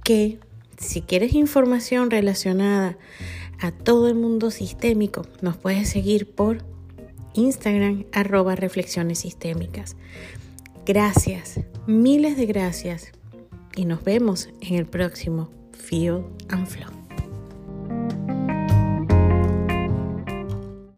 que si quieres información relacionada a todo el mundo sistémico, nos puedes seguir por Instagram arroba reflexiones sistémicas. Gracias, miles de gracias y nos vemos en el próximo Feel and Flow.